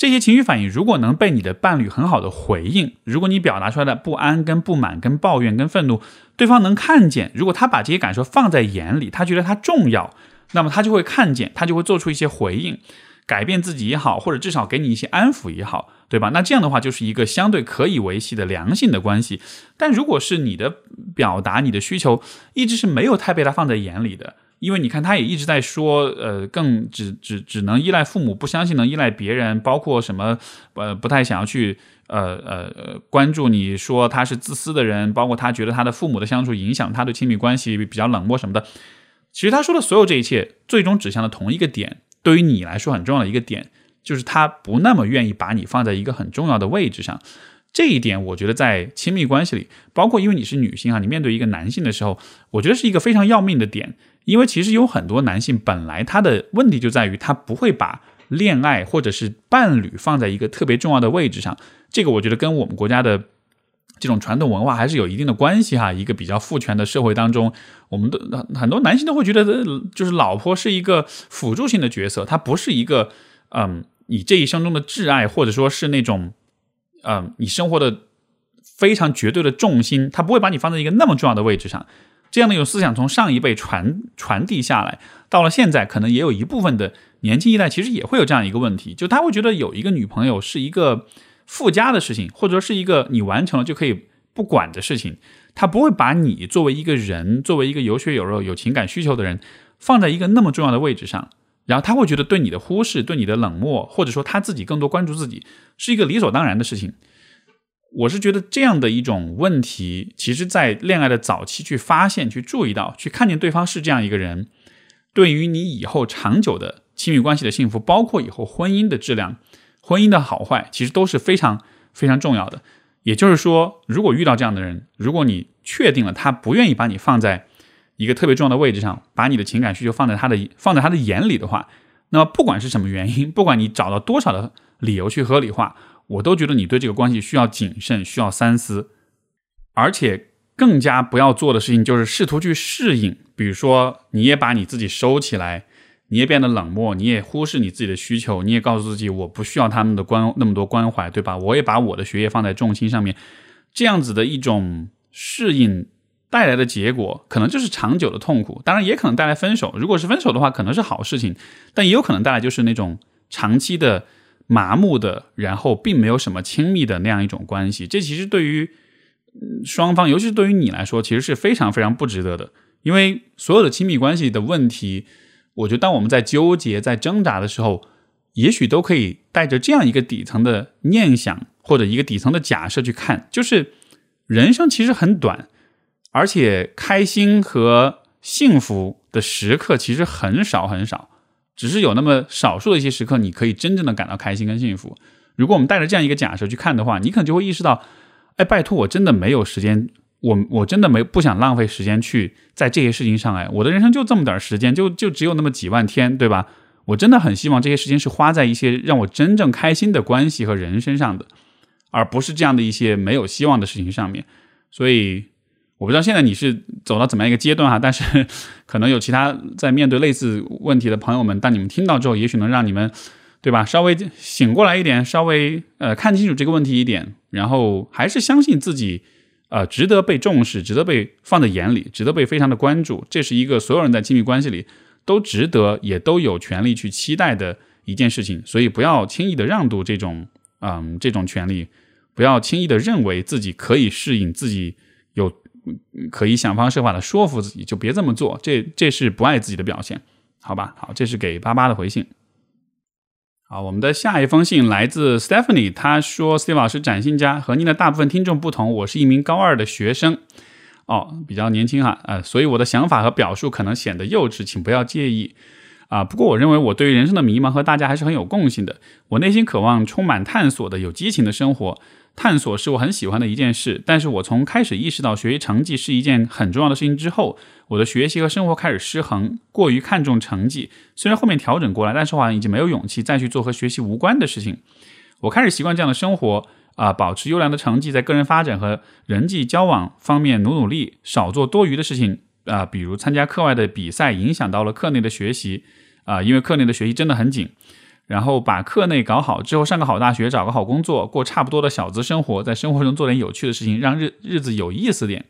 这些情绪反应如果能被你的伴侣很好的回应，如果你表达出来的不安、跟不满、跟抱怨、跟愤怒，对方能看见，如果他把这些感受放在眼里，他觉得他重要。那么他就会看见，他就会做出一些回应，改变自己也好，或者至少给你一些安抚也好，对吧？那这样的话就是一个相对可以维系的良性的关系。但如果是你的表达、你的需求一直是没有太被他放在眼里的，因为你看他也一直在说，呃，更只只只能依赖父母，不相信能依赖别人，包括什么，呃，不太想要去，呃呃关注你说他是自私的人，包括他觉得他的父母的相处影响他对亲密关系比较冷漠什么的。其实他说的所有这一切，最终指向了同一个点。对于你来说很重要的一个点，就是他不那么愿意把你放在一个很重要的位置上。这一点，我觉得在亲密关系里，包括因为你是女性啊，你面对一个男性的时候，我觉得是一个非常要命的点。因为其实有很多男性本来他的问题就在于他不会把恋爱或者是伴侣放在一个特别重要的位置上。这个我觉得跟我们国家的。这种传统文化还是有一定的关系哈。一个比较父权的社会当中，我们的很多男性都会觉得，就是老婆是一个辅助性的角色，她不是一个嗯，你这一生中的挚爱，或者说是那种嗯，你生活的非常绝对的重心，他不会把你放在一个那么重要的位置上。这样的一种思想从上一辈传传递下来，到了现在，可能也有一部分的年轻一代其实也会有这样一个问题，就他会觉得有一个女朋友是一个。附加的事情，或者说是一个你完成了就可以不管的事情，他不会把你作为一个人，作为一个有血有肉、有情感需求的人，放在一个那么重要的位置上。然后他会觉得对你的忽视、对你的冷漠，或者说他自己更多关注自己，是一个理所当然的事情。我是觉得这样的一种问题，其实在恋爱的早期去发现、去注意到、去看见对方是这样一个人，对于你以后长久的亲密关系的幸福，包括以后婚姻的质量。婚姻的好坏其实都是非常非常重要的。也就是说，如果遇到这样的人，如果你确定了他不愿意把你放在一个特别重要的位置上，把你的情感需求放在他的放在他的眼里的话，那么不管是什么原因，不管你找到多少的理由去合理化，我都觉得你对这个关系需要谨慎，需要三思，而且更加不要做的事情就是试图去适应，比如说你也把你自己收起来，你也变得冷漠，你也忽视你自己的需求，你也告诉自己我不需要他们的关那么多关怀，对吧？我也把我的学业放在重心上面，这样子的一种适应。带来的结果可能就是长久的痛苦，当然也可能带来分手。如果是分手的话，可能是好事情，但也有可能带来就是那种长期的麻木的，然后并没有什么亲密的那样一种关系。这其实对于双方，尤其是对于你来说，其实是非常非常不值得的。因为所有的亲密关系的问题，我觉得当我们在纠结、在挣扎的时候，也许都可以带着这样一个底层的念想或者一个底层的假设去看，就是人生其实很短。而且开心和幸福的时刻其实很少很少，只是有那么少数的一些时刻，你可以真正的感到开心跟幸福。如果我们带着这样一个假设去看的话，你可能就会意识到，哎，拜托，我真的没有时间，我我真的没不想浪费时间去在这些事情上。哎，我的人生就这么点时间，就就只有那么几万天，对吧？我真的很希望这些时间是花在一些让我真正开心的关系和人身上的，而不是这样的一些没有希望的事情上面。所以。我不知道现在你是走到怎么样一个阶段哈，但是 可能有其他在面对类似问题的朋友们，当你们听到之后，也许能让你们，对吧？稍微醒过来一点，稍微呃看清楚这个问题一点，然后还是相信自己，呃，值得被重视，值得被放在眼里，值得被非常的关注。这是一个所有人在亲密关系里都值得，也都有权利去期待的一件事情。所以不要轻易的让渡这种嗯这种权利，不要轻易的认为自己可以适应自己有。可以想方设法的说服自己，就别这么做，这这是不爱自己的表现，好吧？好，这是给八八的回信。好，我们的下一封信来自 Stephanie，她说：“Steve 老师，展信家和您的大部分听众不同，我是一名高二的学生，哦，比较年轻哈，呃，所以我的想法和表述可能显得幼稚，请不要介意啊。不过我认为我对于人生的迷茫和大家还是很有共性的，我内心渴望充满探索的、有激情的生活。”探索是我很喜欢的一件事，但是我从开始意识到学习成绩是一件很重要的事情之后，我的学习和生活开始失衡，过于看重成绩。虽然后面调整过来，但是好像已经没有勇气再去做和学习无关的事情。我开始习惯这样的生活，啊，保持优良的成绩，在个人发展和人际交往方面努努力，少做多余的事情，啊，比如参加课外的比赛，影响到了课内的学习，啊，因为课内的学习真的很紧。然后把课内搞好之后，上个好大学，找个好工作，过差不多的小资生活，在生活中做点有趣的事情，让日日子有意思点。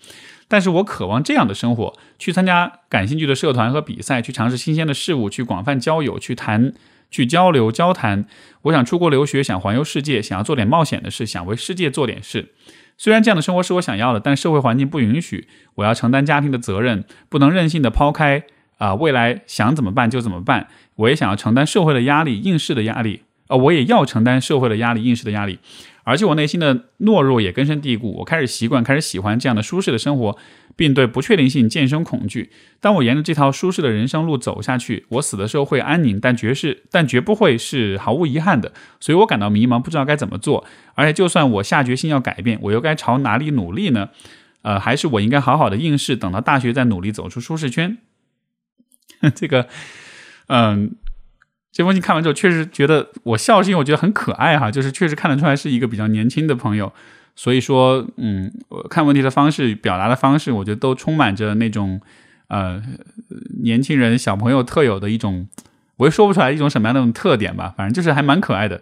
但是我渴望这样的生活，去参加感兴趣的社团和比赛，去尝试新鲜的事物，去广泛交友，去谈，去交流交谈。我想出国留学，想环游世界，想要做点冒险的事，想为世界做点事。虽然这样的生活是我想要的，但社会环境不允许。我要承担家庭的责任，不能任性的抛开。啊，未来想怎么办就怎么办。我也想要承担社会的压力、应试的压力。呃，我也要承担社会的压力、应试的压力。而且我内心的懦弱也根深蒂固。我开始习惯，开始喜欢这样的舒适的生活，并对不确定性渐生恐惧。当我沿着这条舒适的人生路走下去，我死的时候会安宁，但绝是，但绝不会是毫无遗憾的。所以我感到迷茫，不知道该怎么做。而且，就算我下决心要改变，我又该朝哪里努力呢？呃，还是我应该好好的应试，等到大学再努力走出舒适圈？这个，嗯，这封信看完之后，确实觉得我笑是因为我觉得很可爱哈，就是确实看得出来是一个比较年轻的朋友，所以说，嗯，看问题的方式、表达的方式，我觉得都充满着那种呃年轻人、小朋友特有的一种，我也说不出来一种什么样的那种特点吧，反正就是还蛮可爱的。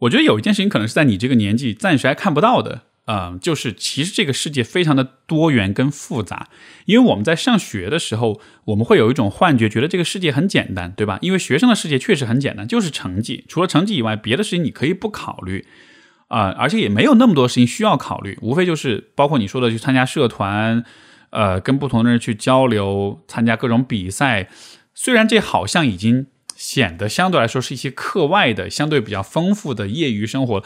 我觉得有一件事情可能是在你这个年纪暂时还看不到的。嗯，就是其实这个世界非常的多元跟复杂，因为我们在上学的时候，我们会有一种幻觉，觉得这个世界很简单，对吧？因为学生的世界确实很简单，就是成绩，除了成绩以外，别的事情你可以不考虑啊，而且也没有那么多事情需要考虑，无非就是包括你说的去参加社团，呃，跟不同的人去交流，参加各种比赛，虽然这好像已经显得相对来说是一些课外的、相对比较丰富的业余生活。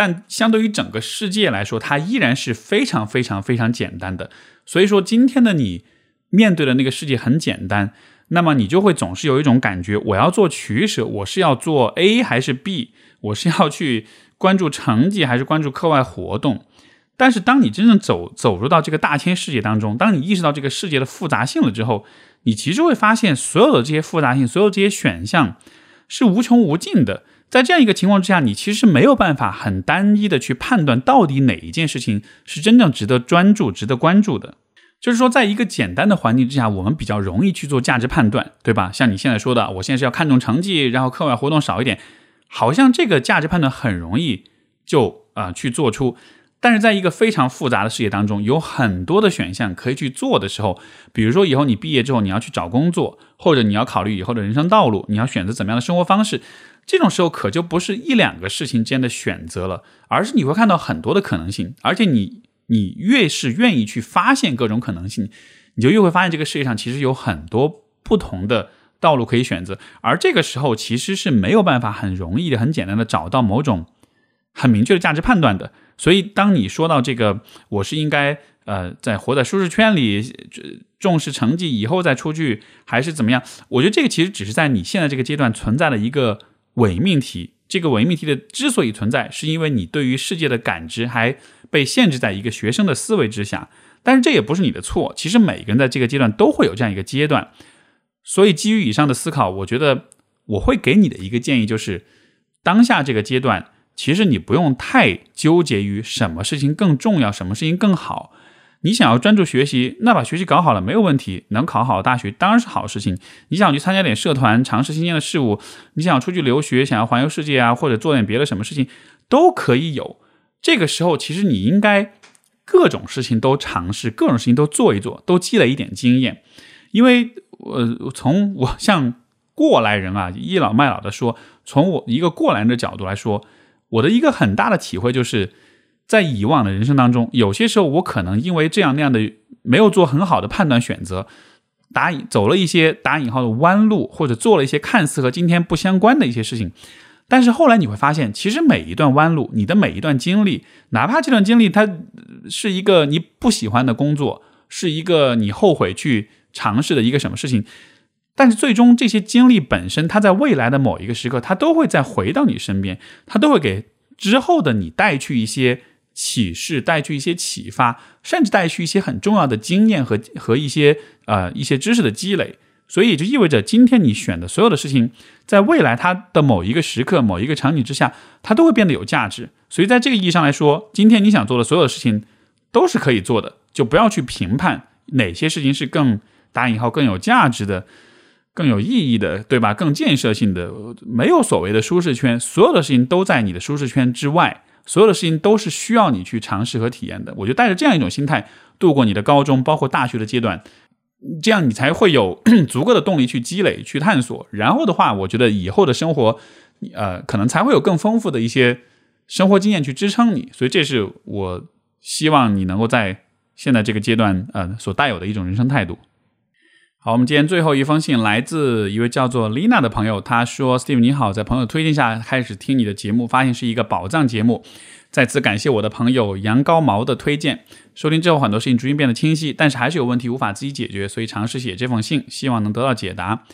但相对于整个世界来说，它依然是非常非常非常简单的。所以说，今天的你面对的那个世界很简单，那么你就会总是有一种感觉：我要做取舍，我是要做 A 还是 B？我是要去关注成绩还是关注课外活动？但是，当你真正走走入到这个大千世界当中，当你意识到这个世界的复杂性了之后，你其实会发现，所有的这些复杂性，所有这些选项是无穷无尽的。在这样一个情况之下，你其实没有办法很单一的去判断到底哪一件事情是真正值得专注、值得关注的。就是说，在一个简单的环境之下，我们比较容易去做价值判断，对吧？像你现在说的，我现在是要看重成绩，然后课外活动少一点，好像这个价值判断很容易就啊去做出。但是在一个非常复杂的世界当中，有很多的选项可以去做的时候，比如说以后你毕业之后你要去找工作，或者你要考虑以后的人生道路，你要选择怎么样的生活方式，这种时候可就不是一两个事情间的选择了，而是你会看到很多的可能性，而且你。你越是愿意去发现各种可能性，你就越会发现这个世界上其实有很多不同的道路可以选择。而这个时候其实是没有办法很容易的、很简单的找到某种很明确的价值判断的。所以，当你说到这个，我是应该呃在活在舒适圈里，重视成绩，以后再出去，还是怎么样？我觉得这个其实只是在你现在这个阶段存在的一个伪命题。这个伪命题的之所以存在，是因为你对于世界的感知还被限制在一个学生的思维之下。但是这也不是你的错。其实每个人在这个阶段都会有这样一个阶段。所以基于以上的思考，我觉得我会给你的一个建议就是：当下这个阶段，其实你不用太纠结于什么事情更重要，什么事情更好。你想要专注学习，那把学习搞好了没有问题，能考好大学当然是好事情。你想去参加点社团，尝试新鲜的事物，你想出去留学，想要环游世界啊，或者做点别的什么事情，都可以有。这个时候，其实你应该各种事情都尝试，各种事情都做一做，都积累一点经验。因为呃，从我像过来人啊，倚老卖老的说，从我一个过来人的角度来说，我的一个很大的体会就是。在以往的人生当中，有些时候我可能因为这样那样的没有做很好的判断选择，打引走了一些打引号的弯路，或者做了一些看似和今天不相关的一些事情。但是后来你会发现，其实每一段弯路，你的每一段经历，哪怕这段经历它是一个你不喜欢的工作，是一个你后悔去尝试的一个什么事情，但是最终这些经历本身，它在未来的某一个时刻，它都会再回到你身边，它都会给之后的你带去一些。启示带去一些启发，甚至带去一些很重要的经验和和一些呃一些知识的积累，所以就意味着今天你选的所有的事情，在未来它的某一个时刻、某一个场景之下，它都会变得有价值。所以在这个意义上来说，今天你想做的所有的事情都是可以做的，就不要去评判哪些事情是更打引号更有价值的、更有意义的，对吧？更建设性的，没有所谓的舒适圈，所有的事情都在你的舒适圈之外。所有的事情都是需要你去尝试和体验的。我就带着这样一种心态度过你的高中，包括大学的阶段，这样你才会有 足够的动力去积累、去探索。然后的话，我觉得以后的生活，呃，可能才会有更丰富的一些生活经验去支撑你。所以，这是我希望你能够在现在这个阶段，呃，所带有的一种人生态度。好，我们今天最后一封信来自一位叫做 Lina 的朋友，他说：“Steve 你好，在朋友推荐下开始听你的节目，发现是一个宝藏节目。再次感谢我的朋友羊羔毛的推荐。收听之后，很多事情逐渐变得清晰，但是还是有问题无法自己解决，所以尝试写这封信，希望能得到解答。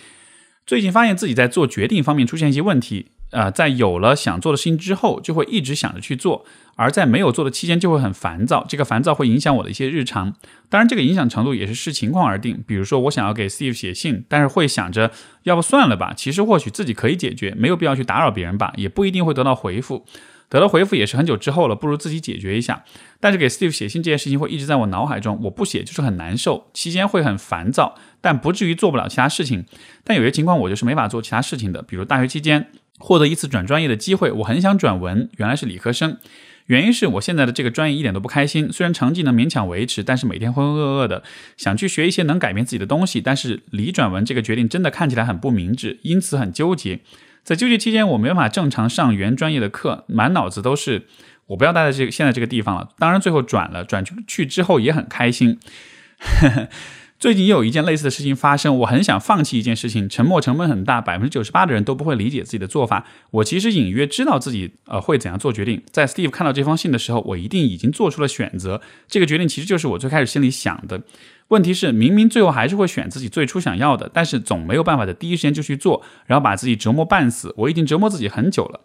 最近发现自己在做决定方面出现一些问题。”呃，在有了想做的事情之后，就会一直想着去做；而在没有做的期间，就会很烦躁。这个烦躁会影响我的一些日常。当然，这个影响程度也是视情况而定。比如说，我想要给 Steve 写信，但是会想着，要不算了吧。其实或许自己可以解决，没有必要去打扰别人吧，也不一定会得到回复。得到回复也是很久之后了，不如自己解决一下。但是给 Steve 写信这件事情会一直在我脑海中，我不写就是很难受，期间会很烦躁，但不至于做不了其他事情。但有些情况我就是没法做其他事情的，比如大学期间。获得一次转专业的机会，我很想转文，原来是理科生。原因是我现在的这个专业一点都不开心，虽然成绩能勉强维持，但是每天浑浑噩噩的。想去学一些能改变自己的东西，但是理转文这个决定真的看起来很不明智，因此很纠结。在纠结期间，我没办法正常上原专业的课，满脑子都是我不要待在这个现在这个地方了。当然最后转了，转去之后也很开心。最近又有一件类似的事情发生，我很想放弃一件事情，沉默成本很大，百分之九十八的人都不会理解自己的做法。我其实隐约知道自己呃会怎样做决定。在 Steve 看到这封信的时候，我一定已经做出了选择。这个决定其实就是我最开始心里想的。问题是，明明最后还是会选自己最初想要的，但是总没有办法在第一时间就去做，然后把自己折磨半死。我已经折磨自己很久了。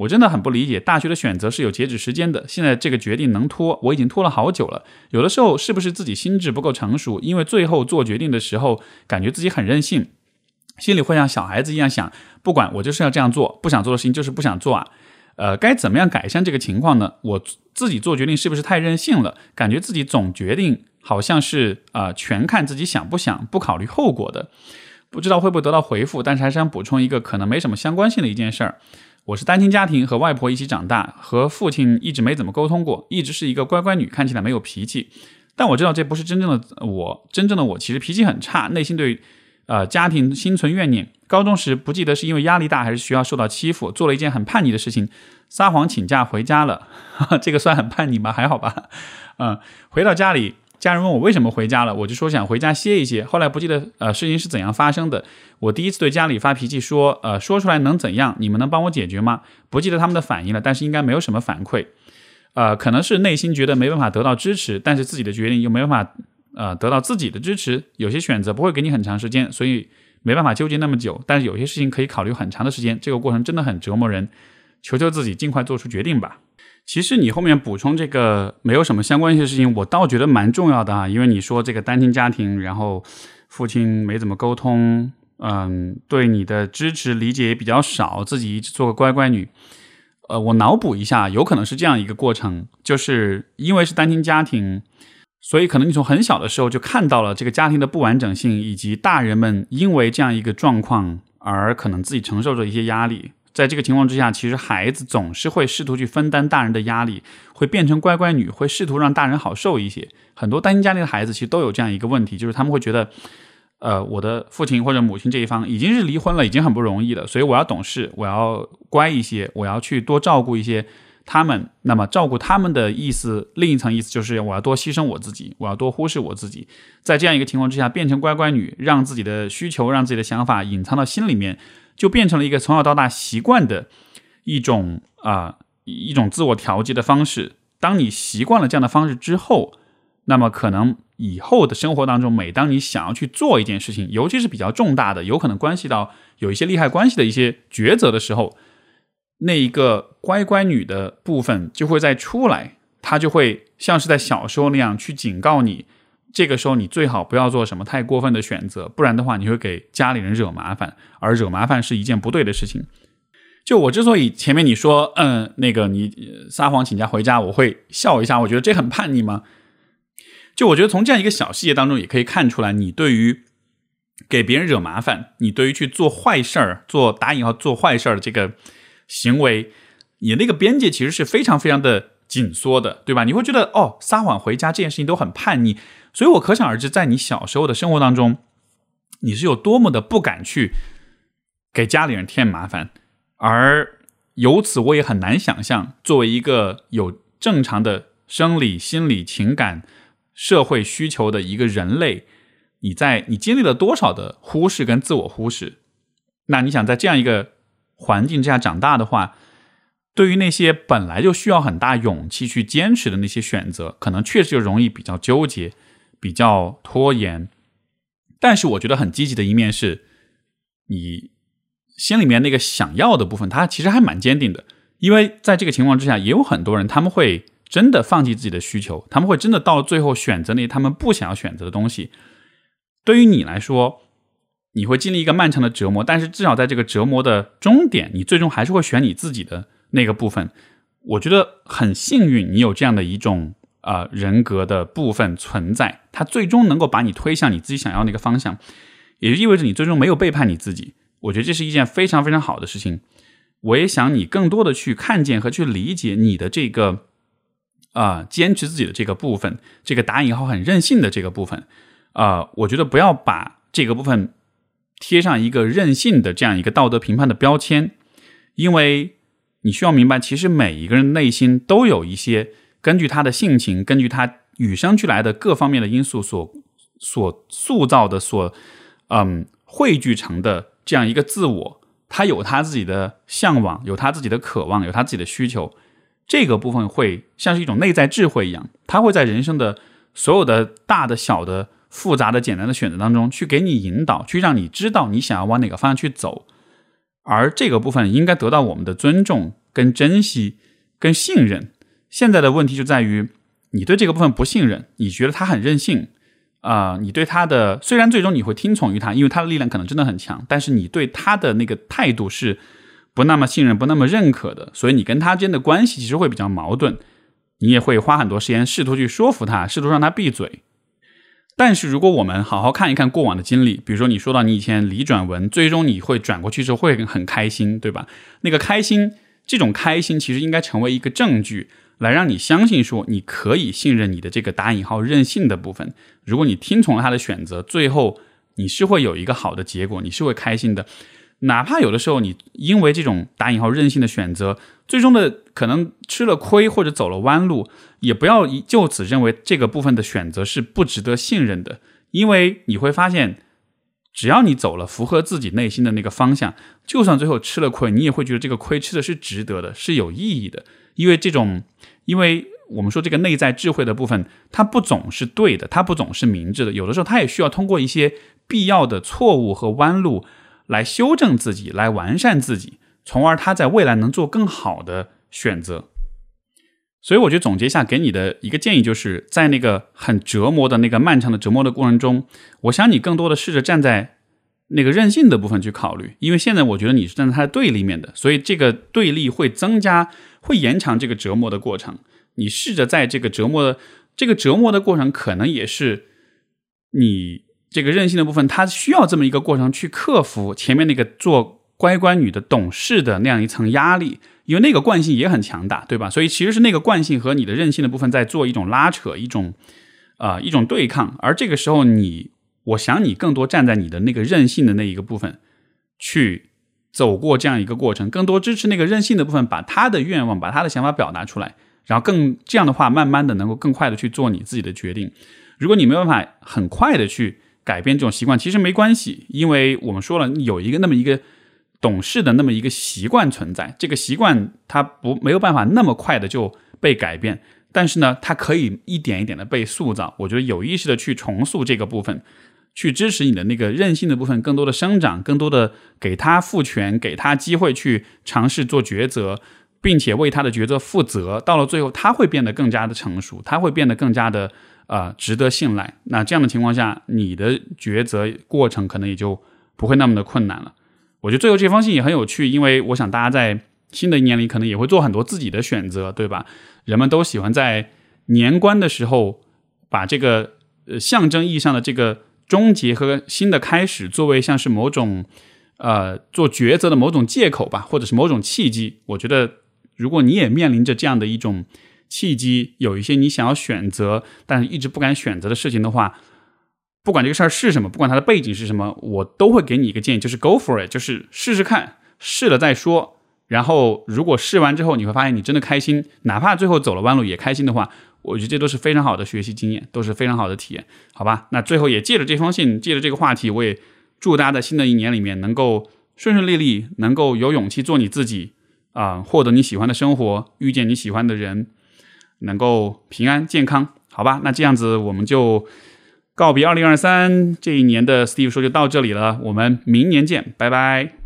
我真的很不理解，大学的选择是有截止时间的。现在这个决定能拖，我已经拖了好久了。有的时候是不是自己心智不够成熟？因为最后做决定的时候，感觉自己很任性，心里会像小孩子一样想，不管我就是要这样做，不想做的事情就是不想做啊。呃，该怎么样改善这个情况呢？我自己做决定是不是太任性了？感觉自己总决定好像是啊，全看自己想不想，不考虑后果的。不知道会不会得到回复，但是还是想补充一个可能没什么相关性的一件事儿。我是单亲家庭，和外婆一起长大，和父亲一直没怎么沟通过，一直是一个乖乖女，看起来没有脾气。但我知道这不是真正的我，真正的我其实脾气很差，内心对。呃，家庭心存怨念。高中时不记得是因为压力大还是学校受到欺负，做了一件很叛逆的事情，撒谎请假回家了。这个算很叛逆吗？还好吧。嗯，回到家里，家人问我为什么回家了，我就说想回家歇一歇。后来不记得呃事情是怎样发生的。我第一次对家里发脾气，说呃说出来能怎样？你们能帮我解决吗？不记得他们的反应了，但是应该没有什么反馈。呃，可能是内心觉得没办法得到支持，但是自己的决定又没办法。呃，得到自己的支持，有些选择不会给你很长时间，所以没办法纠结那么久。但是有些事情可以考虑很长的时间，这个过程真的很折磨人。求求自己尽快做出决定吧。其实你后面补充这个没有什么相关性的事情，我倒觉得蛮重要的啊，因为你说这个单亲家庭，然后父亲没怎么沟通，嗯，对你的支持理解也比较少，自己一直做个乖乖女。呃，我脑补一下，有可能是这样一个过程，就是因为是单亲家庭。所以，可能你从很小的时候就看到了这个家庭的不完整性，以及大人们因为这样一个状况而可能自己承受着一些压力。在这个情况之下，其实孩子总是会试图去分担大人的压力，会变成乖乖女，会试图让大人好受一些。很多单亲家庭的孩子其实都有这样一个问题，就是他们会觉得，呃，我的父亲或者母亲这一方已经是离婚了，已经很不容易了，所以我要懂事，我要乖一些，我要去多照顾一些。他们那么照顾他们的意思，另一层意思就是我要多牺牲我自己，我要多忽视我自己，在这样一个情况之下，变成乖乖女，让自己的需求、让自己的想法隐藏到心里面，就变成了一个从小到大习惯的一种啊一种自我调节的方式。当你习惯了这样的方式之后，那么可能以后的生活当中，每当你想要去做一件事情，尤其是比较重大的，有可能关系到有一些利害关系的一些抉择的时候。那一个乖乖女的部分就会再出来，她就会像是在小时候那样去警告你，这个时候你最好不要做什么太过分的选择，不然的话你会给家里人惹麻烦，而惹麻烦是一件不对的事情。就我之所以前面你说，嗯，那个你撒谎请假回家，我会笑一下，我觉得这很叛逆吗？就我觉得从这样一个小细节当中也可以看出来，你对于给别人惹麻烦，你对于去做坏事儿、做打引号做坏事儿的这个。行为，你那个边界其实是非常非常的紧缩的，对吧？你会觉得哦，撒谎回家这件事情都很叛逆，所以我可想而知，在你小时候的生活当中，你是有多么的不敢去给家里人添麻烦，而由此我也很难想象，作为一个有正常的生理、心理、情感、社会需求的一个人类，你在你经历了多少的忽视跟自我忽视？那你想在这样一个。环境之下长大的话，对于那些本来就需要很大勇气去坚持的那些选择，可能确实就容易比较纠结、比较拖延。但是我觉得很积极的一面是，你心里面那个想要的部分，它其实还蛮坚定的。因为在这个情况之下，也有很多人他们会真的放弃自己的需求，他们会真的到最后选择那些他们不想要选择的东西。对于你来说，你会经历一个漫长的折磨，但是至少在这个折磨的终点，你最终还是会选你自己的那个部分。我觉得很幸运，你有这样的一种啊人格的部分存在，它最终能够把你推向你自己想要那个方向，也就意味着你最终没有背叛你自己。我觉得这是一件非常非常好的事情。我也想你更多的去看见和去理解你的这个啊坚持自己的这个部分，这个打引号很任性的这个部分啊，我觉得不要把这个部分。贴上一个任性的这样一个道德评判的标签，因为你需要明白，其实每一个人内心都有一些根据他的性情，根据他与生俱来的各方面的因素所所塑造的、所嗯汇聚成的这样一个自我，他有他自己的向往，有他自己的渴望，有他自己的需求。这个部分会像是一种内在智慧一样，他会在人生的所有的大的、小的。复杂的、简单的选择当中，去给你引导，去让你知道你想要往哪个方向去走，而这个部分应该得到我们的尊重、跟珍惜、跟信任。现在的问题就在于，你对这个部分不信任，你觉得他很任性啊，你对他的虽然最终你会听从于他，因为他的力量可能真的很强，但是你对他的那个态度是不那么信任、不那么认可的，所以你跟他之间的关系其实会比较矛盾。你也会花很多时间试图去说服他，试图让他闭嘴。但是如果我们好好看一看过往的经历，比如说你说到你以前离转文，最终你会转过去之后会很开心，对吧？那个开心，这种开心其实应该成为一个证据。来让你相信说你可以信任你的这个打引号任性的部分。如果你听从了他的选择，最后你是会有一个好的结果，你是会开心的。哪怕有的时候你因为这种打引号任性的选择，最终的可能吃了亏或者走了弯路，也不要就此认为这个部分的选择是不值得信任的。因为你会发现，只要你走了符合自己内心的那个方向，就算最后吃了亏，你也会觉得这个亏吃的是值得的，是有意义的。因为这种。因为我们说这个内在智慧的部分，它不总是对的，它不总是明智的，有的时候它也需要通过一些必要的错误和弯路来修正自己，来完善自己，从而他在未来能做更好的选择。所以，我觉得总结一下给你的一个建议，就是在那个很折磨的那个漫长的折磨的过程中，我想你更多的试着站在那个任性的部分去考虑，因为现在我觉得你是站在他的对立面的，所以这个对立会增加。会延长这个折磨的过程。你试着在这个折磨的这个折磨的过程，可能也是你这个任性的部分，它需要这么一个过程去克服前面那个做乖乖女的懂事的那样一层压力，因为那个惯性也很强大，对吧？所以其实是那个惯性和你的任性的部分在做一种拉扯，一种啊一种对抗。而这个时候，你我想你更多站在你的那个任性的那一个部分去。走过这样一个过程，更多支持那个任性的部分，把他的愿望、把他的想法表达出来，然后更这样的话，慢慢的能够更快的去做你自己的决定。如果你没有办法很快的去改变这种习惯，其实没关系，因为我们说了，有一个那么一个懂事的那么一个习惯存在，这个习惯它不没有办法那么快的就被改变，但是呢，它可以一点一点的被塑造。我觉得有意识的去重塑这个部分。去支持你的那个任性的部分，更多的生长，更多的给他赋权，给他机会去尝试做抉择，并且为他的抉择负责。到了最后，他会变得更加的成熟，他会变得更加的呃值得信赖。那这样的情况下，你的抉择过程可能也就不会那么的困难了。我觉得最后这封信也很有趣，因为我想大家在新的一年里可能也会做很多自己的选择，对吧？人们都喜欢在年关的时候把这个呃象征意义上的这个。终结和新的开始，作为像是某种，呃，做抉择的某种借口吧，或者是某种契机。我觉得，如果你也面临着这样的一种契机，有一些你想要选择，但是一直不敢选择的事情的话，不管这个事儿是什么，不管它的背景是什么，我都会给你一个建议，就是 go for it，就是试试看，试了再说。然后，如果试完之后你会发现你真的开心，哪怕最后走了弯路也开心的话。我觉得这都是非常好的学习经验，都是非常好的体验，好吧？那最后也借着这封信，借着这个话题，我也祝大家在新的一年里面能够顺顺利利，能够有勇气做你自己啊，获得你喜欢的生活，遇见你喜欢的人，能够平安健康，好吧？那这样子我们就告别二零二三这一年的 Steve 说就到这里了，我们明年见，拜拜。